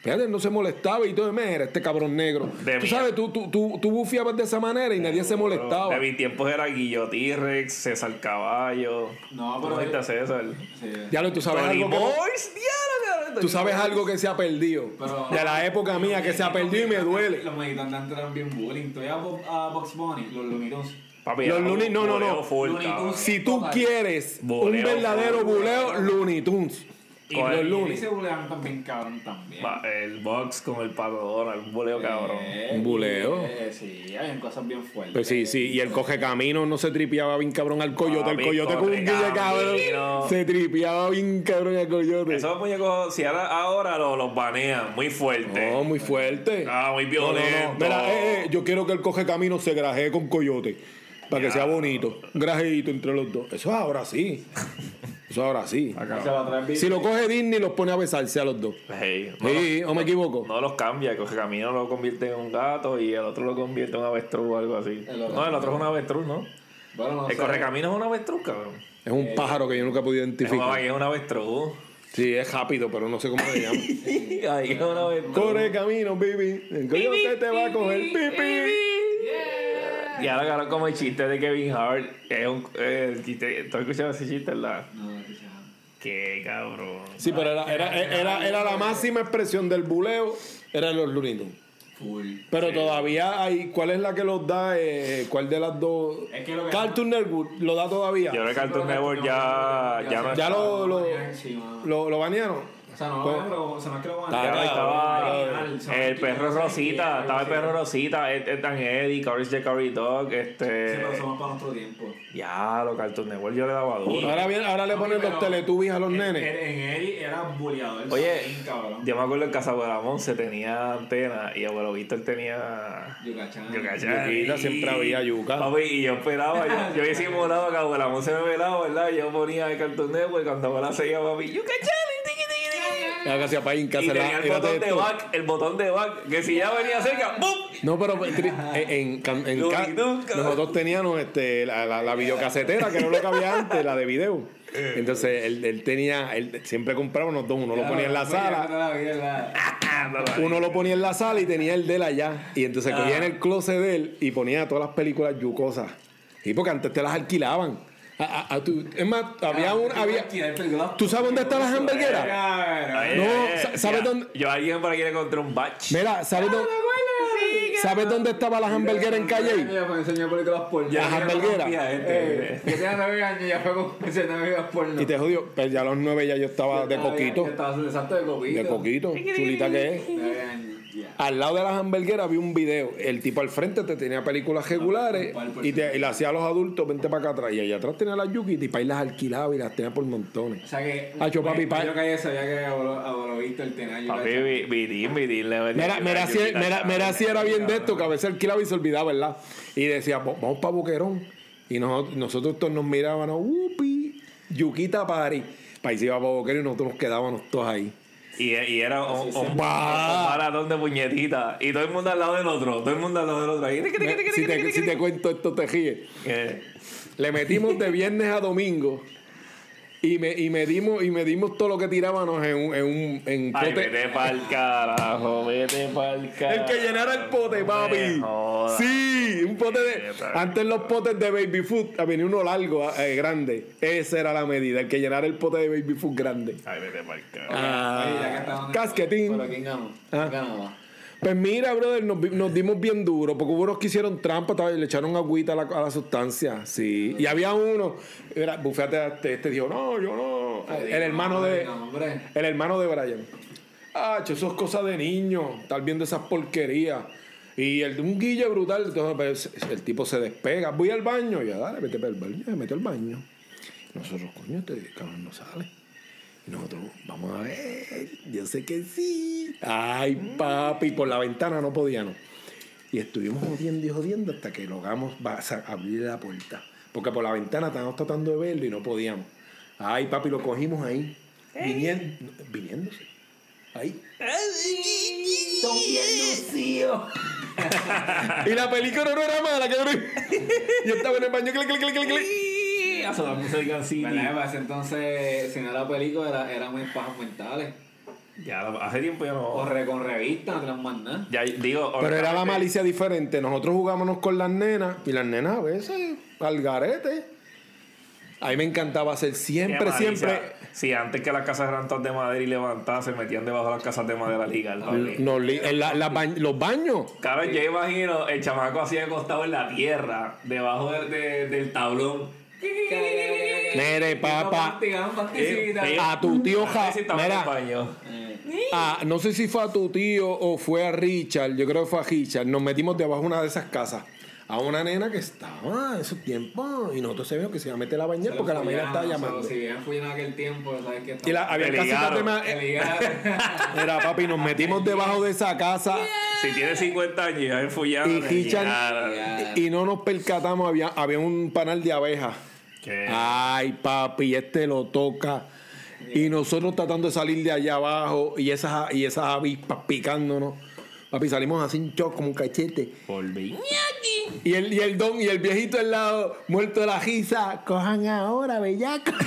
Fíjate, no se molestaba y todo, mira, este cabrón negro. De tú mí. sabes, tú, tú, tú, tú bufiabas de esa manera y nadie se molestaba. De mis tiempos era Guillo T-Rex, César Caballo. No, ¿Tú pero- no viste a César? Sí. Ya lo tú sabes Tony algo que Boys, diablo, cabrón. Tú sabes algo que se ha perdido. Pero- de la época mía que se ha perdido y me duele. Los mexicanos antes eran bien bullying. Ibas a Bo- a Box Bunny, los Looney Tunes. Papi, Los Looney- no, no, no. full. Si tú quieres un Buleo, verdadero buleo. buleo, Looney Tunes. Y Con los Looney Looney. se buleaban también, cabrón, también. Va, El box con el pato Donald, un boleo cabrón. Eh, Un buleo. eh, sí, habían cosas bien fuertes. Pues sí, sí, y el coge camino no se tripeaba bien cabrón al coyote. El coyote con un guille cabrón. Se tripeaba bien cabrón al coyote. Esos muñecos, si ahora, ahora los, los banean muy fuerte. No, muy fuerte. Ah, muy No, no, no. violento. Mira, eh, eh, yo quiero que el coge camino se grajee con coyote. Para que sea bonito. Un grajeito entre los dos. Eso es ahora sí. Eso es ahora sí. Si lo coge Disney, los pone a besarse a los dos. Hey, no, Sí, o me equivoco. no los cambia, el camino lo convierte en un gato y el otro lo convierte en un avestruz o algo así. El otro. No, el otro es un avestruz, ¿no? Bueno, no El correcamino es un avestruz, cabrón. Es un pájaro que yo nunca he podido Es un, identificar. es un avestruz. Sí, es rápido, pero no sé cómo se llama. Ay, es un avestruz. Corre camino, baby. El te va a coger. Pipi. Y ahora cabrón como el chiste de Kevin Hart. Es un eh, el chiste. ¿Tú has escuchado ese chiste, verdad? No, quizás. Qué cabrón. Sí, pero era, era, era, era la máxima expresión del buleo. Eran los Looney Tunes. Full. Pero todavía hay. ¿Cuál es la que los da? Eh, ¿Cuál de las dos? Es que lo que- Cartoon Network lo da todavía. Yo creo que Cartoon Network ya, ya no Ya lo- lo- mano. ¿Lo, lo banearon? O sea, no, Pues- pero, o sea, no es que lo van Ya claro, estaba son- el perro son- Rosita, estaba el sí. perro Rosita, Ethan Eddie, Courage the Curry Dog, Sí, este. pero somos para nuestro tiempo. Ya, los Cartoon Network yo le daba duro. Ahora, bien, ahora le ponen los teletubbies a los En- nenes. En, en Eddie era bulleador. Oye, cabrón. yo me acuerdo en Casa Abuela se tenía antena y abuelo Víctor tenía. Yucachán. Yucachán. Yuquita, siempre había yuca. Papi, y yo esperaba, yo, yo simulado que abuela se me velaba, ¿verdad? Y yo ponía el Cartoon Network y cuando abuela seguía, papi, Yucachán, casi para Y casa tenía el botón de back, el botón de back, que si ya venía cerca, ¡bum! No, pero en, en, en- en nosotros teníamos este, la, la, la videocasetera, que era lo que había antes, la de video. Entonces él, él tenía, él siempre compraba unos dos, uno lo ponía en la sala, uno lo ponía en la sala y tenía el de él allá. Y entonces cogía en el closet de él y ponía todas las películas yucosas. Y porque antes te las alquilaban. A- a- a tu- es más, había un. Había, ¿Tú sabes dónde están las hamburgueras? Ay, No, ¿sabes dónde? Yo a alguien por aquí le encontré un batch. Mira, ¿sabes dónde? ¿Sabes dónde estaban las hamburgueras en Calle? Ya me enseñó películas porno. Ya, Yo hamburguera. Eh, yo tenía nueve años y ya fue con películas porno. Y te jodió. Pero ya a los nueve ya yo estaba de coquito. Ya Estaba exacto de coquito. De coquito. Chulita que es. Al lado de las hamburgueras había un video. El tipo al frente te tenía películas regulares y, te, y le hacía a los adultos, vente para acá atrás. Y allá atrás tenía las yuki y para las alquilaba y las tenía por montones. O sea que. Hacho, papi, pa- Yo que sabía que abuelo Víctor tenía. Papi, vi- vidín, vidín, le Mira, mira, si, mira, mira si era bien de esto, que a veces alquilaba y se olvidaba, ¿verdad? Y decía, "Va- vamos para Boquerón. Y nosotros, nosotros todos nos mirábamos, upi, yuquita pari. Para ahí se iba para Boquerón y nosotros nos quedábamos todos ahí. Y, y era un, un- un maratón de puñetitas. Y todo el mundo al lado del otro. Todo el mundo al lado del otro. Ahí. Si te, si te cuento esto, te ríes. Eh, Le metimos de viernes a domingo y, me, y, medimos, y medimos todo lo que tirábamos en un, en un en Ay, pote. vete pa'l carajo, vete pa'l carajo. El que llenara el pote, papi. Sí, un pote de. Antes los potes de baby food venía uno largo, eh, grande. Esa era la medida, el que llenara el pote de baby food grande. Ay, vete pa'l carajo. Ah, Oye, ya que estaban- casquetín. Pero ¿quién ganó? Ah. Pues mira, brother, nos, dimos bien duro, porque hubo unos que hicieron trampa, le echaron agüita a la, a la sustancia, sí. Y había uno, era, bufete, este, este dijo, no, yo no. El hermano de, hombre. el hermano de Brian. Ah, eso es cosa de niño, estar viendo esas porquerías. Y el de un guille brutal, entonces pues, el tipo se despega, voy al baño, ya dale, vete para el baño, se metió al baño. Nosotros, coño, este cabrón no sale. Nosotros, vamos a ver, yo sé que sí. Ay, papi, por la ventana no podíamos. Y estuvimos jodiendo y jodiendo hasta que logramos abrir la puerta. Porque por la ventana estábamos tratando de verlo y no podíamos. Ay, papi, lo cogimos ahí. Viniendo, viniéndose. Ahí. Son bien lucidos. Y la película no era mala, cabrón. Y estaba en el baño, clic, clic, clic, clic, A sonar música así. Ese entonces, si no era película, era, era muy pajas mentales. Ya, hace tiempo ya O no. re, con revistas, no tenían más nada. Ya digo. Pero era la malicia diferente. Nosotros jugábamos con las nenas y las nenas a veces al garete. A mí me encantaba hacer siempre, siempre. Sí, antes que las casas eran todas de madera y levantadas, se metían debajo de las casas de madera en la- la ba- los baños. Claro, yo imagino el chamaco así acostado en la tierra, debajo de- de- del tablón. Mire, papá. Pasticita. Eh, A tu tío Ja- Así estaba en mira. el baño. Ah, no sé si fue a tu tío o fue a Richard, yo creo que fue a Richard. Nos metimos debajo de una de esas casas. A una nena que estaba en esos tiempos y nosotros sabíamos que se iba a meter a bañar porque la mañana estaba llamando. Si bien fui en aquel tiempo, sabes que Y la, había de El ligar. Era papi, nos metimos debajo de esa casa Si tiene 50 años, ya es fullado. y y no nos percatamos, había, había un panal de abejas. Ay, papi, este lo toca. Y nosotros tratando de salir de allá abajo y esas, y esas avispas picándonos. Papi, salimos así un choc como un cachete. Volví. Y el, y el don y el viejito al lado, muerto de la risa. Cojan ahora, bellaco.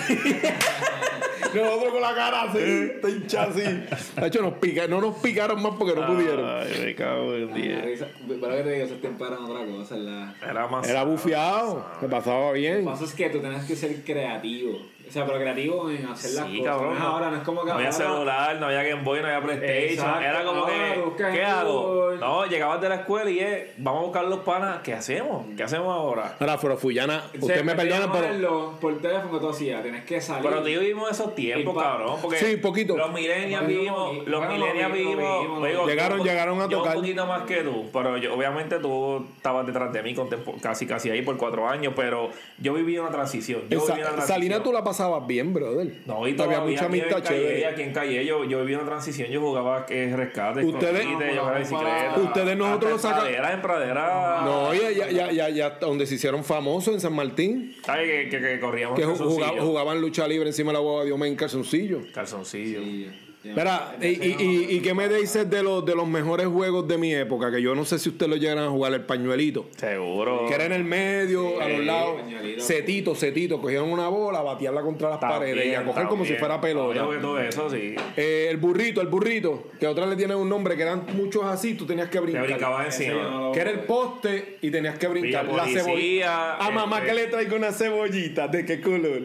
Nosotros con la cara así, está hinchado así. De hecho, nos pica, no nos picaron más porque no pudieron. Ay, me cago en diez. Pero que te digo, esos tiempos eran otra cosa. La... Era más. Era bufiado, se pasaba Lo bien. que pasa es que tú tienes que ser creativo. O sea, pero creativo en hacer las Sí, cosas. cabrón. No es ahora, no es como que No había ahora- celular, no había Game Boy, no había PlayStation. Exacto. Era como que, ¿qué hago? No, llegabas de la escuela y es, vamos a buscar los panas. ¿Qué hacemos? ¿Qué hacemos ahora? Ahora, pero sea, usted me perdona, pero. Por teléfono tú hacías, tienes que salir. Pero tú y yo vivimos esos tiempos, pa- cabrón. Porque Sí, poquito. Los millennials vivimos, los bueno, millennials vivimos. vimos, digo, Llegaron- llegaron a yo tocar. un poquito más que tú. Pero yo, obviamente tú estabas detrás de mí con tempo- casi casi ahí por cuatro años. Pero yo viví una transición. Yo Esa- viví una transición. Salina tú la pasabas bien, brother. No, y había todavía mucha aquí en amistad Calle, chévere. Aquí en Calle yo, yo viví una transición, yo jugaba que rescate, Ustedes- No, bicicleta. Ustedes nosotros lo sacan- En pradera, en pradera. No, ya, ya, ya, ya, ya, donde se hicieron famosos en San Martín, ¿Sabes que, que, que corríamos que jugaba- jugaban lucha libre encima de la boda de Omar en calzoncillo. Calzoncillo. Sí. Mira, y, y, y, y qué me dices de los, de los mejores juegos de mi época? Que yo no sé si ustedes lo llegan a jugar, el pañuelito. Seguro. Que era en el medio, a los lados. pañuelito. Setito, setito. Cogían una bola, batearla contra las paredes y a coger como si fuera pelota. Todo eso, sí. Eh, el burrito, el burrito, que otra le tienen un nombre, que eran muchos así, tú tenías que Te brincar. brincabas yo no encima. Que era el poste y tenías que brincar. Villa La policía, cebolla. A mamá este- que le traigo una cebollita, ¿de qué color?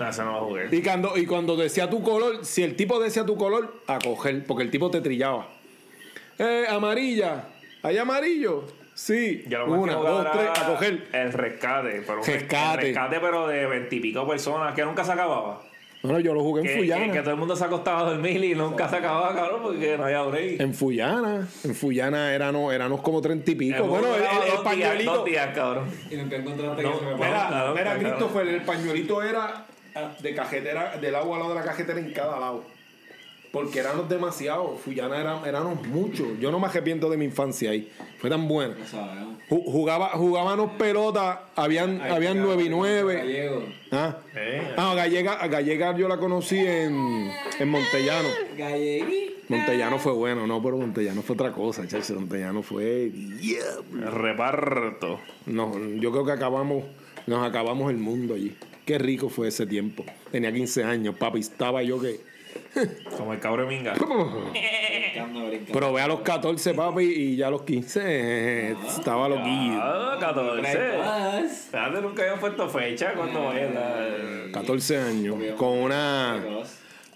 No, eso no lo jugué. Y cuando, y cuando decía tu color, si el tipo decía tu color, a coger, porque el tipo te trillaba. Eh, amarilla, ¿hay amarillo? Sí, Yo lo una, dos, tres, a coger. El rescate. Pero un Rescate. el rescate, pero de veintipico personas, que nunca se acababa. No, no, yo lo jugué en Que, Fullana. que, que todo el mundo se acostaba a dormir y nunca se acababa, cabrón, porque no había break. En Fullana, en Fullana éramos, éramos como treinta y pico. El bueno, el, el- el dos días- pañuelito. Dos días, cabrón. Y nunca encontraste No, que se me mira, Mira. Christopher, el pañuelito era de cajetera, del agua al lado de la cajetera en cada lado. Porque éramos demasiados, Fullana era, éramos muchos. Yo no me arrepiento de mi infancia ahí. Fue tan buena. Jugaba, jugábamos pelota, habían, Ay, habían cabrón, 9 y 9. Gallego. Ah, Eh, Ah, Gallega, Gallega yo la conocí en, en Montellano. Gallegui. Montellano fue bueno, no, pero Montellano fue otra cosa, chacho. Montellano fue. reparto. No, yo creo que acabamos, nos acabamos el mundo allí. Qué rico fue ese tiempo. Tenía 15 años, papi, estaba yo que. Como el cabrón minga. Brincando, brincando. Probé a los 14, papi, y ya a los 15 eh, estaba loquillo. Ah, 14. Precoz. Espérate, nunca habían puesto fecha cuando era. 14 años, con una,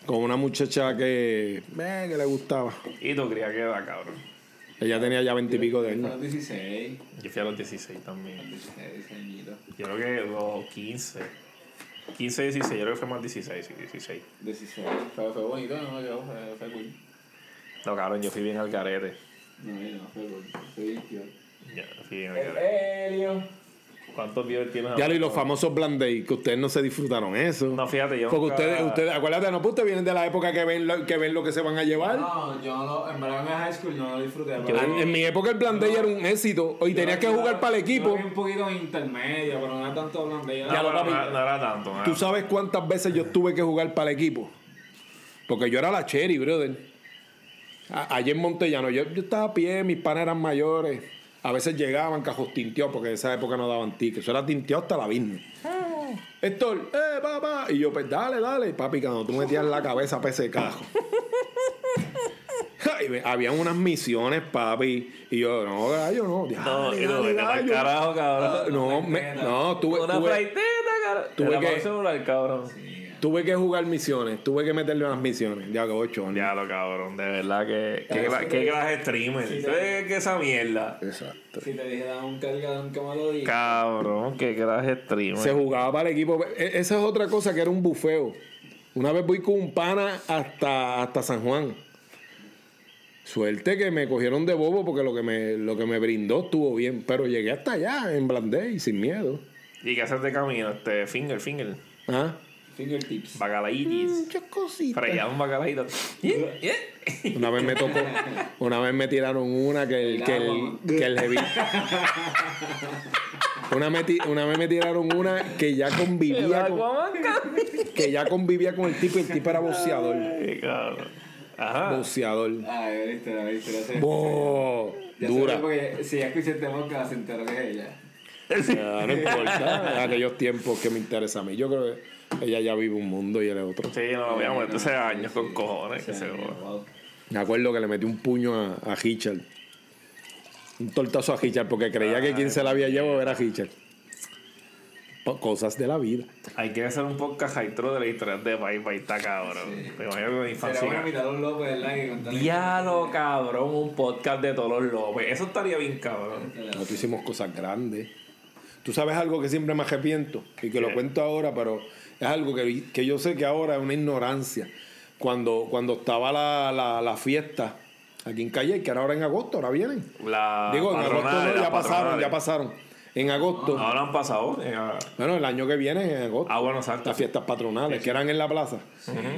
con una muchacha que, eh, que le gustaba. Y tú creías que era, cabrón. Ella tenía ya 20 y pico de A años. los 16. Yo fui a los 16 también. 16 añitos. Yo creo que los 15. 15, 16. Yo creo que fue más 16, sí, 16. 16. Fue, fue bonito, ¿no? Yo, fue, fue cool. No, cabrón, yo fui bien al garete. No, yo no, fue cool. Fue bien cute. Ya, fui bien al garete. Helio. ¿Cuántos videos tienes? Ya y los famosos Blind que ustedes no se disfrutaron eso. No, fíjate, yo. Porque nunca- ustedes, ustedes, acuérdate, no, pues ustedes vienen de la época que ven lo, que ven lo que se van a llevar. No, yo no, en verdad en high school no lo disfruté. Yo- En, en mi época el Blind Date era un éxito. Y tenías que yo- jugar para el yo equipo. vi un poquito intermedio, pero no era tanto hablando de No, no, no era tanto. ¿Tú sabes cuántas veces yo tuve que jugar para el equipo? Porque yo era la cherry, brother. A- Allí en Montellano, yo, yo estaba a pie, mis panas eran mayores. A veces llegaban cajos tinteados, porque en esa época no daban tickets. Eso era tinteado hasta la business. Héctor, eh, papá. Y yo, pues dale, dale. Papi, cuando tú metías la cabeza para ese cajo. Habían unas misiones, papi. Y yo, no, gallo, no. No, Dale, tú, dale, gallo. carajo, cabrón. No, me- no, tuve, Una tuve-. Tuve que... celular, cabrón. Tuve que jugar misiones, tuve que meterle unas misiones. Ya que ocho años. Ya lo cabrón, de verdad que. Qué, sí cla- que- qué clase streamer. ¿Sabes qué esa mierda? Exacto. Si te dijera un cargador que me lo diga. Cabrón, qué clase streamer. Se jugaba para el equipo. E- Esa es otra cosa que era un bufeo. Una vez voy con un pana hasta, hasta San Juan. Suerte que me cogieron de bobo porque lo que me, lo que me brindó estuvo bien. Pero llegué hasta allá, en Blandé y sin miedo. ¿Y qué haces de camino? Este, finger, finger. ¿Ah? Fingertips. Bacalaitis. Muchas cositas. Freía un bacalaíto. Yeah, yeah. Una vez me tocó, una vez me tiraron una que el, que el, que el heavy- Una, me una vez me tiraron una que ya convivía con, que ya convivía con el tipo y el tipo era cabrón. Ajá. Boxeador. Ah, viste, la viste, Dura. porque si ya escuché este podcast se enteró que es ella. No importa. En aquellos tiempos que me interesa a mí. Yo creo que ella ya vive un mundo y él es otro. Sí, no, voy a meter hace años con cojones. Que se. Me acuerdo que le metí un puño a, a Hitchell. Un tortazo a Hitchell porque creía que quien se la había llevado era Hitchell. Po- Cosas de la vida. Hay que hacer un podcast jaitro de la historia de Bye Bye, está cabrón. Me imagino que mi Será infancia. bueno mirar a un López, ¿verdad? Diálogo, cabrón, un podcast de todos los López. Eso estaría bien, cabrón. Nosotros hicimos cosas grandes. Tú sabes algo que siempre me arrepiento y que lo cuento ahora, pero es algo que, que yo sé que ahora es una ignorancia. Cuando, cuando estaba la, la, la fiesta aquí en Calle, que era ahora en agosto, ahora vienen. La Digo, en agosto no, ya pasaron, ya pasaron. En agosto. Ahora han pasado. eh, ah, Bueno, el año que viene en agosto. Ah, bueno, exacto. Las fiestas patronales, que eran en la plaza.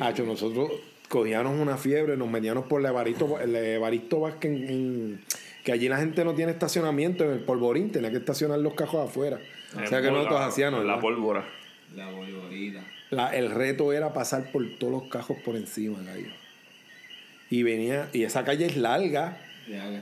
Hacho, nosotros cogíamos una fiebre, nos metíamos por el Evaristo, el Evaristo Vázquez, en- en- que allí la gente no tiene estacionamiento, en el polvorín, tenía que estacionar los cajos afuera. O sea que nosotros hacíamos. La pólvora. La bolvorita. La- el reto era pasar por todos los cajos por encima, gallo. Y venía, y esa calle es larga.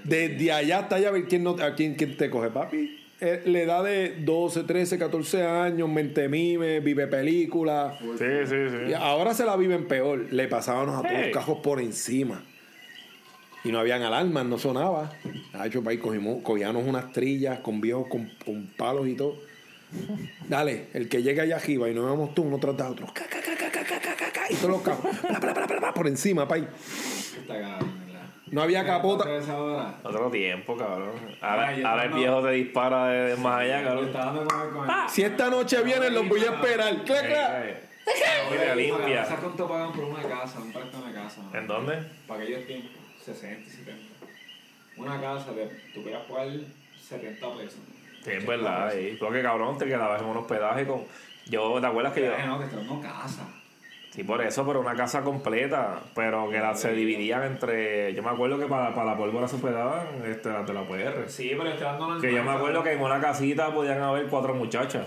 Desde allá hasta allá, a ver quién, no, a quién, quién te coge, papi. Eh, la edad de 12, 13, 14 años, mente mime, vive películas. Sí, sí, sí. Y ahora se la viven peor. Le pasábamos a todos Hey. los cajos por encima. Y no habían alarmas, no sonaba. Ha hecho país, cogimos, cogíamos unas trillas con viejos, con, con palos y todo. Dale, el que llega allá arriba y nos vemos tú, uno tras de otro. Ca, ca, ca, y todos los cabos. por encima, pay. No había capota. Otro tiempo, cabrón. Ahora, Ay, ahora el viejo te dispara de más allá, cabrón. Ah, si esta noche vienen, los voy a esperar. ¡Clac, clac! Eh. Mira, limpia. cuánto pagan por una casa, un préstamo de casa? ¿En dónde? Para aquellos tiempos, 60, 70. Una casa, tú podías pagar 70 pesos. Sí, es verdad. Y porque cabrón, te quedabas en un hospedaje con. Yo, ¿te acuerdas que yo.? No, que casa. Sí, por eso, pero una casa completa. Pero que la, se dividían entre. Yo me acuerdo que para, para la pólvora se hospedaban este, las de la PR. Sí, pero estoy dando Que yo me acuerdo que en una casita podían haber cuatro muchachas.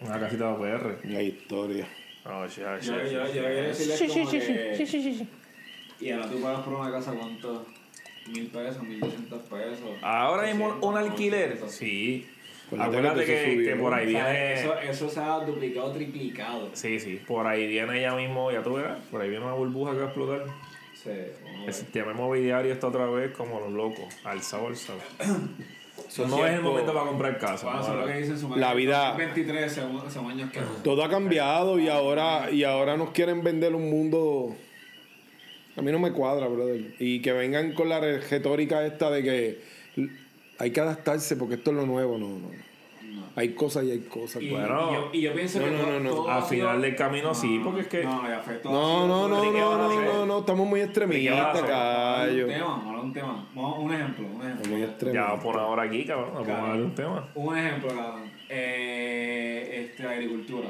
Una casita de PR. La historia. Oh, Yo, yo, shit. yo quería decirles como que... Y ahora tú pagas por una casa, ¿cuánto? Mil pesos, mil doscientos pesos. Ahora mismo un 200, alquiler. 400. Sí. Acuérdate Acuérdate que eso que, subió. que por ahí O sea, viene. Eso, eso se ha duplicado, triplicado. Sí, sí. Por ahí viene ya mismo, ya tú verás. Por ahí viene una burbuja que va a explotar. Sí, El sistema inmobiliario está otra vez como los locos. Alzado, alzado. Eso no es el momento para comprar casa. Bueno, eso es lo que dicen su La vida- 23 son, son años que Todo ha cambiado y ahora, y ahora nos quieren vender un mundo. A mí no me cuadra, brother. Y que vengan con la re- retórica esta de que hay que adaptarse porque esto es lo nuevo. No, no. Hay cosas y hay cosas. Y, Bueno. y yo, y yo pienso No, que no, no, no. Al final sido- del camino sí, porque es que- No, ya fue todo. No, no, no, ¿Y qué no, no, no, no, estamos muy ¿Y qué extremistas, hacer? Un callo. tema, vamos a hablar de un tema. Vamos- Un ejemplo, un ejemplo. Muy Ya extremistas. vamos por ahora aquí, cabrón. Vamos a Cabrón. darle un tema. Un ejemplo, cabrón. Eh, este, agricultura.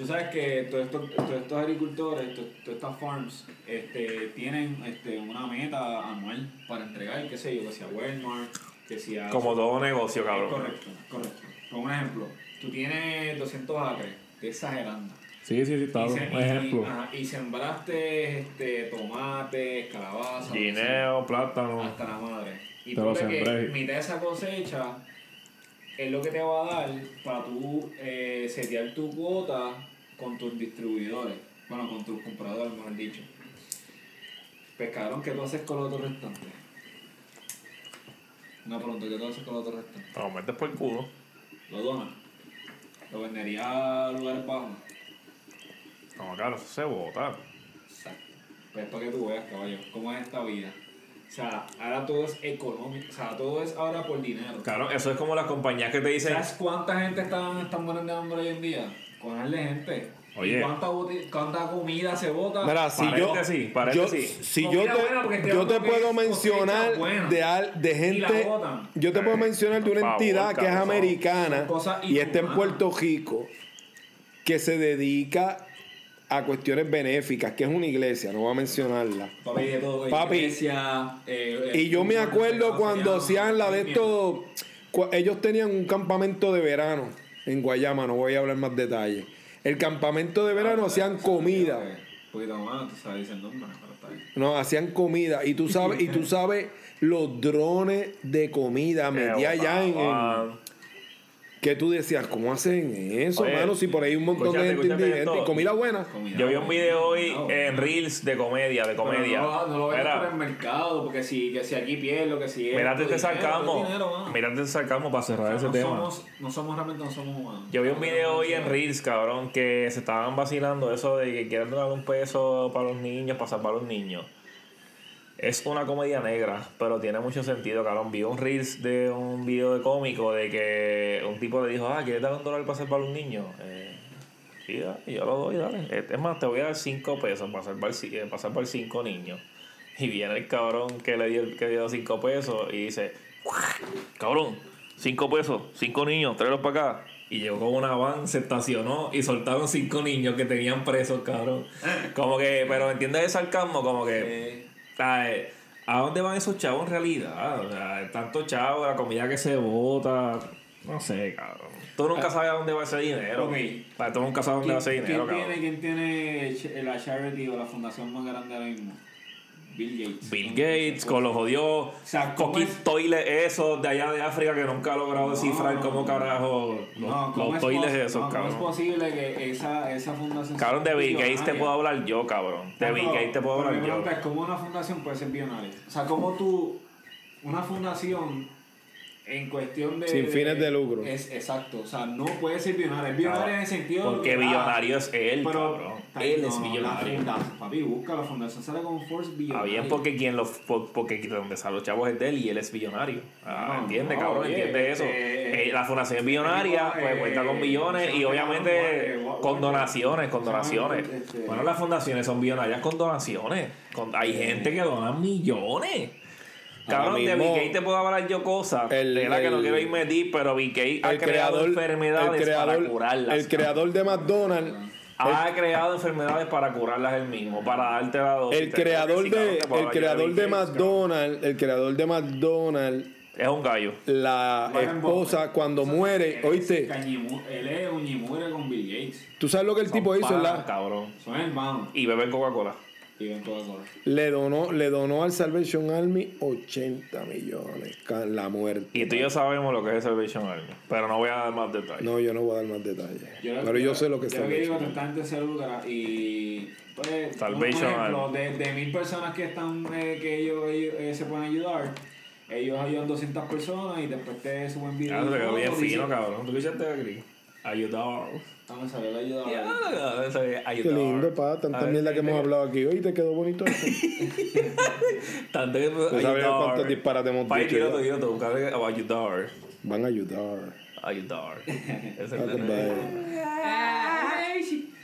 Tú sabes que todos estos, todos estos agricultores, to- todas estas farms, este, tienen este, una meta anual para entregar, qué sé yo, que sea Walmart, que sea... Como todo negocio, cabrón. Correcto, correcto. Como un ejemplo, tú tienes 200 acres, estoy exagerando. Sí, sí, sí, está un se- y- ejemplo. ajá, y sembraste este, tomates, calabazas, Guineo, plátano. hasta la madre. Y Te lo que mitad de esa cosecha es lo que te va a dar para tú eh, setear tu cuota con tus distribuidores. Bueno, con tus compradores, mejor dicho. Pescaron, ¿qué tú haces con los otros restantes? Una pregunta, ¿qué tú haces con los otros restantes? Te lo metes por el culo. ¿Lo donas? Lo vendería a lugares bajos. No, claro, eso se vota. Exacto. Pues para que tú veas, caballo, cómo es esta vida. O sea, ahora todo es económico. O sea, todo es ahora por dinero. Claro, eso es como las compañías que te dicen. ¿Sabes cuánta gente están, están muriendo de hambre hoy en día? Cogerle gente. Oye. ¿Y cuánta, boti- cuánta comida se bota? Mira, si yo, Paréntesis, yo, si yo te, buena, porque estoy yo te puedo mencionar de, al- de gente, yo te puedo mencionar de una favor, entidad que es americana y está en. Puerto Rico que se dedica a cuestiones benéficas, que es una iglesia, no voy a mencionarla. Papi, de todo. Papi. iglesia, eh, Y yo me acuerdo cuando hacían la de esto, ellos tenían un campamento de verano en Guayama, no voy a hablar más detalles. El campamento de verano hacían comida. No, hacían comida. Y tú sabes, y tú sabes los drones de comida metía allá en, en- que tú decías, ¿cómo hacen eso, Oye, mano? Si por ahí hay un montón de gente indigente. Y comida buena. Comida Yo vi un video hoy no. en Reels de comedia, de Pero comedia. No, no lo veas Mira, por el mercado, porque si, que si aquí pierdo, que si. Mírate esto, este mano. Mírate este sarcasmo para O sea, cerrar ese no tema. Somos, no somos realmente, no somos humanos. Yo vi un video hoy en Reels, cabrón, que se estaban vacilando eso de que quieren donar un peso para los niños, para salvar a los niños. Es una comedia negra, pero tiene mucho sentido, cabrón. Vi un Reels de un video de cómico de que un tipo le dijo, ah, ¿quieres dar un dólar para salvar a los niños? Eh, sí, yo lo doy, dale. Es más, te voy a dar cinco pesos para salvar, ci- eh, para salvar cinco niños. Y viene el cabrón que le dio, que dio cinco pesos y dice, cabrón, cinco pesos, cinco niños, tráelos para acá. Y llegó con una van, se estacionó y soltaron cinco niños que tenían presos, cabrón. Como que, pero ¿entiendes el sarcasmo? Como que. ¿A dónde van esos chavos en realidad? O sea, tanto chavo, la comida que se bota, no sé, cabrón. Tú nunca sabes a dónde va ese dinero. Ok. O sea, tú nunca sabes dónde va ese ¿Quién, dinero, quién cabrón. tiene, ¿Quién tiene la charity o la fundación más grande ahora mismo? Bill Gates. Bill Gates con los sea, ¿cómo coquis es- toiles esos de allá de África que nunca ha logrado descifrar cómo carajo los, No, ¿cómo los es toiles esos, no, ¿Cómo es cabrón. posible que esa, esa fundación Cabrón, de sea Bill Gates te puedo hablar yo, cabrón. De No, Bill Gates te puedo hablar mi yo. pregunta es cómo una fundación puede ser billonaria. O sea, cómo tú, una fundación en cuestión de... Sin fines de lucro. Es exacto, o sea, no puede ser billonaria. Es billonaria en el sentido de Porque que, ah, billonario es él, pero, cabrón. Él no, es La billonario. fundación, papi, busca la fundación, sale con Force Está billonaria. bien porque quien los por- porque donde salen los chavos es de él y él es billonario. Ah, No, entiende, no, cabrón, oye, entiende eso. este, Eh, la fundación es billonaria, pues eh, cuenta con billones y fundación obviamente eh, con eh, donaciones, con donaciones. este, Bueno, las fundaciones son billonarias con donaciones. Con- hay gente que dona millones. Cabrón, de mismo, Bill Gates te puedo hablar yo cosas. el- de la que no el- quiero irme deep, pero Bill Gates ha El creado creador, enfermedades el creador, para curarlas. el creador de McDonald's, ha creado enfermedades para curarlas él mismo, para darte la dosis. el creador de, el creador de cabrón. McDonald's, el creador de McDonald's, Es un gallo. la esposa cuando muere, Él oíste, Él es un con Bill Gates. tú sabes lo que el tipo Son hizo, ¿verdad? cabrón. Son hermanos. Y beber Coca-Cola. Le donó, le donó al Salvation Army 80 millones, la muerte. Y tú y yo sabemos lo que es Salvation Army. Pero no voy a dar más detalles. No, yo no voy a dar más detalles. lo- pero yo sé lo que es Yo que digo Salvation que gente se lucra y. Pues, Salvation ejemplo, Army. de, de mil personas que están eh, que ellos, ellos, eh, se pueden ayudar, ellos ayudan 200 personas y después te suben videos. Ah, se quedó bien fino, cabrón. ¿Tú escuchaste a Gris? Ayudar. Ah, me salió la ayuda. Ya, ve, Qué ayudar. lindo, pa, tanta ver, mierda que hemos hablado aquí. Oye, te quedó bonito eso. Tanto que Tú sabes ayudar. cuántos disparates hemos dicho tu, buscarle ayudar. Van a ayudar. Ayudar.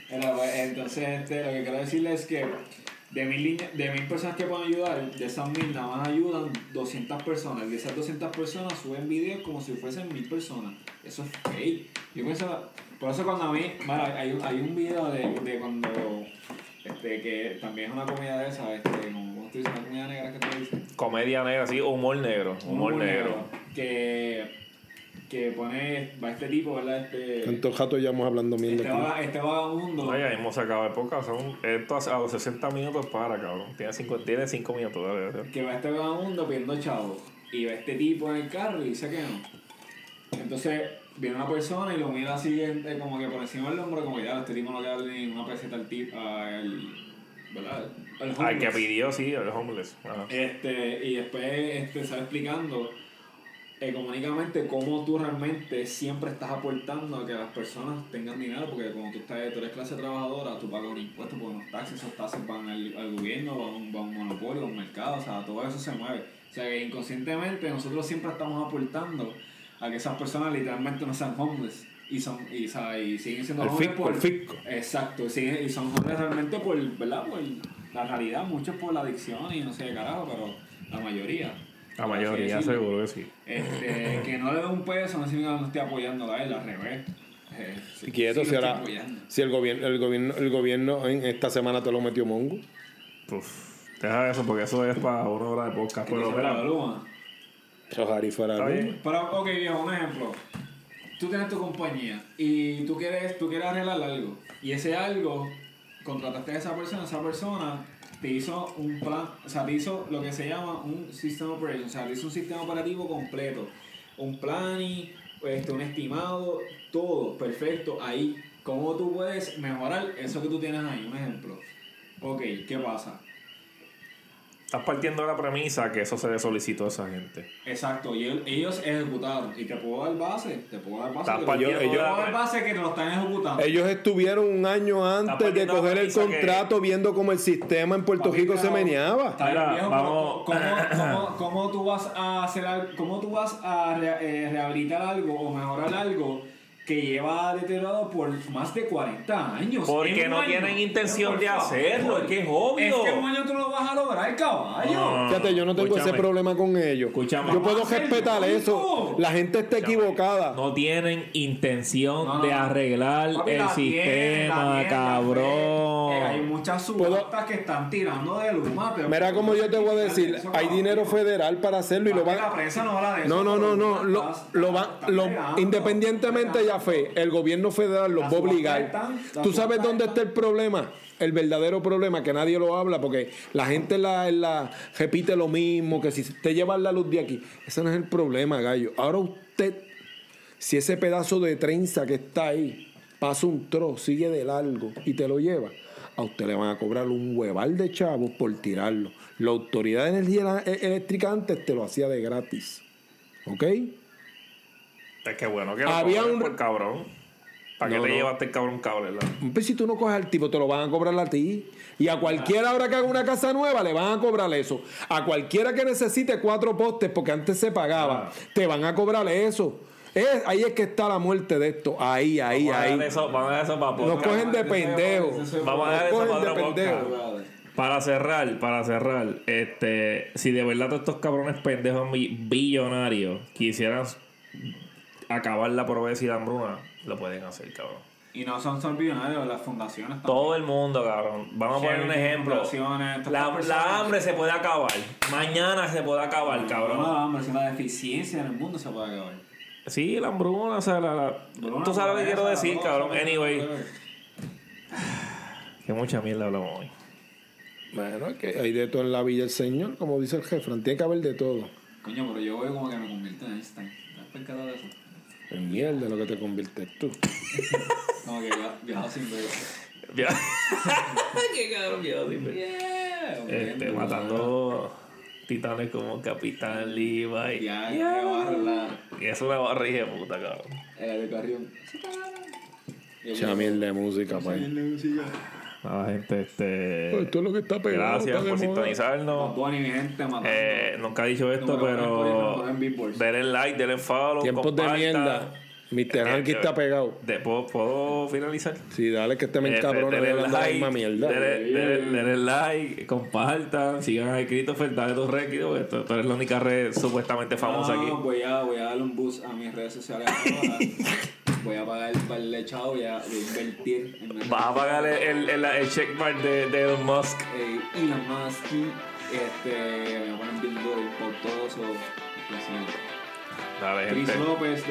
Pues, entonces, este, lo que quiero decirles es que de mil, de mil personas que pueden ayudar, de esas mil nada más ayudan 200 personas. Y de esas 200 personas suben videos como si fuesen mil personas. Eso es fake. Yo pienso, por eso cuando a mí, mira, hay, un- hay un video de, de cuando, este, que también es una comida de esa, este, como, ¿cómo tú dices? Una comida negra que te dicen. Comedia negra, sí, humor negro. Humor negro. Que, que pone, va este tipo, ¿verdad? Este, Tantos jatos ya vamos hablando este, mierda aquí. vaga- este vagabundo. Oye, hemos sacado de poca. Son, esto a los 60 minutos para, cabrón. Tiene 5 tiene cinco minutos. Dale, dale. que va este vagabundo pidiendo chavos y va este tipo en el carro y dice que no. Entonces viene una persona y lo mira así eh, como que por encima del hombro, como que ya este tipo no le da ni una peseta al tipo, al, ¿verdad? Al Al que pidió, sí, el homeless. Ajá. Este, y después este, sale explicando económicamente cómo tú realmente siempre estás aportando a que las personas tengan dinero, porque cuando tú, estás, tú eres clase trabajadora, tú pagas un impuesto, porque los taxis, esos taxis van al, al gobierno, van a, un, van a un monopolio, a un mercado, o sea, todo eso se mueve. O sea, que inconscientemente nosotros siempre estamos aportando a que esas personas literalmente no sean homeless. Y, son, y, o sea, y siguen siendo El homeless fisco, el fisco. Exacto, y, siguen- y son homeless realmente por, ¿verdad? por la realidad, muchos por la adicción y no sé qué carajo, pero la mayoría. La por mayoría seguro que sí. Este, que no le dé un peso no significa que no esté apoyando a él, al revés. Eh, sí, Y quieto, sí si, ahora- si el gobierno, el gobierno, el gobierno en esta semana te lo metió mongo. Uf, deja eso porque eso es para una hora de podcast. Pero Luma. Ojalá fuera bien. Pero, ok, viejo, un ejemplo. Tú tienes tu compañía y tú quieres, tú quieres arreglar algo. Y ese algo, contrataste a esa persona, esa persona te hizo un plan, o sea, te hizo lo que se llama un system operation, o sea, te hizo un sistema operativo completo. Un planning, este, un estimado, todo perfecto ahí. ¿Cómo tú puedes mejorar eso que tú tienes ahí? Un ejemplo. Ok, ¿qué pasa? Estás partiendo de la premisa que eso se le solicitó a esa gente. Exacto, y el- ellos ejecutaron. Y te puedo dar base, te puedo dar base. Estás que- partiendo te ellos- puedo dar base que te lo están ejecutando. Ellos estuvieron un año antes de coger el que- contrato viendo cómo el sistema en Puerto Papi, Rico se meneaba. Está bien, Mira, viejo, vamos- pero ¿cómo, cómo, cómo tú vas a hacer cómo tú vas a re- eh, rehabilitar algo o mejorar algo que lleva deteriorado por más de 40 años? Porque no año. tienen intención Por de favor. hacerlo, es que es obvio. Es que un año tú lo vas a lograr, caballo. No. Fíjate, yo no tengo ese problema con ellos. Escúchame. Yo puedo respetar eso. La gente está equivocada. No tienen intención No, no, de arreglar Papi, el sistema, cabrón. Eh, hay muchas subastas que están tirando de luma. pero- Mira como yo te voy a decir, Eso, hay dinero federal para hacerlo y lo Papi, La van prensa no habla de eso. No, no, no, no, lo, estás- lo va, estás lo- pegando, independientemente ya fe, el gobierno federal los va a obligar. ¿Tú sabes dónde está el problema? El verdadero problema, que nadie lo habla, porque la gente en la, repite lo mismo, que si te llevan la luz de aquí. Ese no es el problema, gallo. Ahora usted, si ese pedazo de trenza que está ahí pasa un trozo, sigue de largo y te lo lleva, a usted le van a cobrar un hueval de chavos por tirarlo. La autoridad de energía eléctrica antes te lo hacía de gratis. ¿Ok? Es que bueno que lo Había un- por cabrón. ¿Para qué No, te no. llevaste el cabrón cable? la? Pues si tú no coges al tipo, te lo van a cobrar a ti. Y a cualquiera ahora que haga una casa nueva, le van a cobrar eso. A cualquiera que necesite cuatro postes, porque antes se pagaba, te van a cobrar eso. Es- ahí es que está la muerte de esto. Ahí, ahí, Vamos a ahí. dejar eso, vamos a dejar eso para Nos cogen de pendejo. Vamos a dejar Nos eso para pendejo. Para cerrar, para cerrar, este, si de verdad todos estos cabrones pendejos billonarios quisieran acabar la pobreza y la hambruna, lo pueden hacer, cabrón. Y no son solo billonarios, las fundaciones Todo el mundo, cabrón. Vamos a poner un ejemplo. La, la hambre se puede acabar. Mañana se puede acabar, No, cabrón. la hambre, sino la deficiencia en el mundo se puede acabar. Sí, la hambruna, o sea, la, Tú sabes lo que quiero decir, cabrón. Anyway, que mucha mierda hablamos hoy. Bueno, es que hay de todo en la Villa del Señor, como dice el jefe. Tiene que haber de todo. Coño, pero yo veo como que me convierto en Einstein. ¿Te has percatado de eso? En mierda lo que te conviertes tú. Como que viajado sin ver. Qué cabrón, viejo, dime. Yeah, Este, matando titanes como Capitán Levi. Ya, ya barra. Y es una barriga de puta, cabrón. El de Carrión. Mierda de música, pa' ahí. La gente, este. Esto es lo que está pegado. Gracias está por sintonizarnos. Bunny, mi gente. Eh, nunca he dicho esto, pero denle like, denle follow. Tiempos de mierda. Mr. Hanky está pegado. De- ¿puedo, ¿puedo finalizar? Sí, dale que este me Eh, encabrona denle de la like, misma mierda. Denle, denle- denle like, compartan, sigan a Christopher, dale tus réditos, porque tú, tú eres la única red supuestamente famosa No, aquí. Voy a, voy a darle un boost a mis redes sociales. voy a pagar el par de chavo, voy a, invertir en Vas a pagar el, el, el checkmark de, de Elon Musk. eh, Elon Musk, este, voy a poner Billboard, Pautoso, así. Dale, Chris gente. López.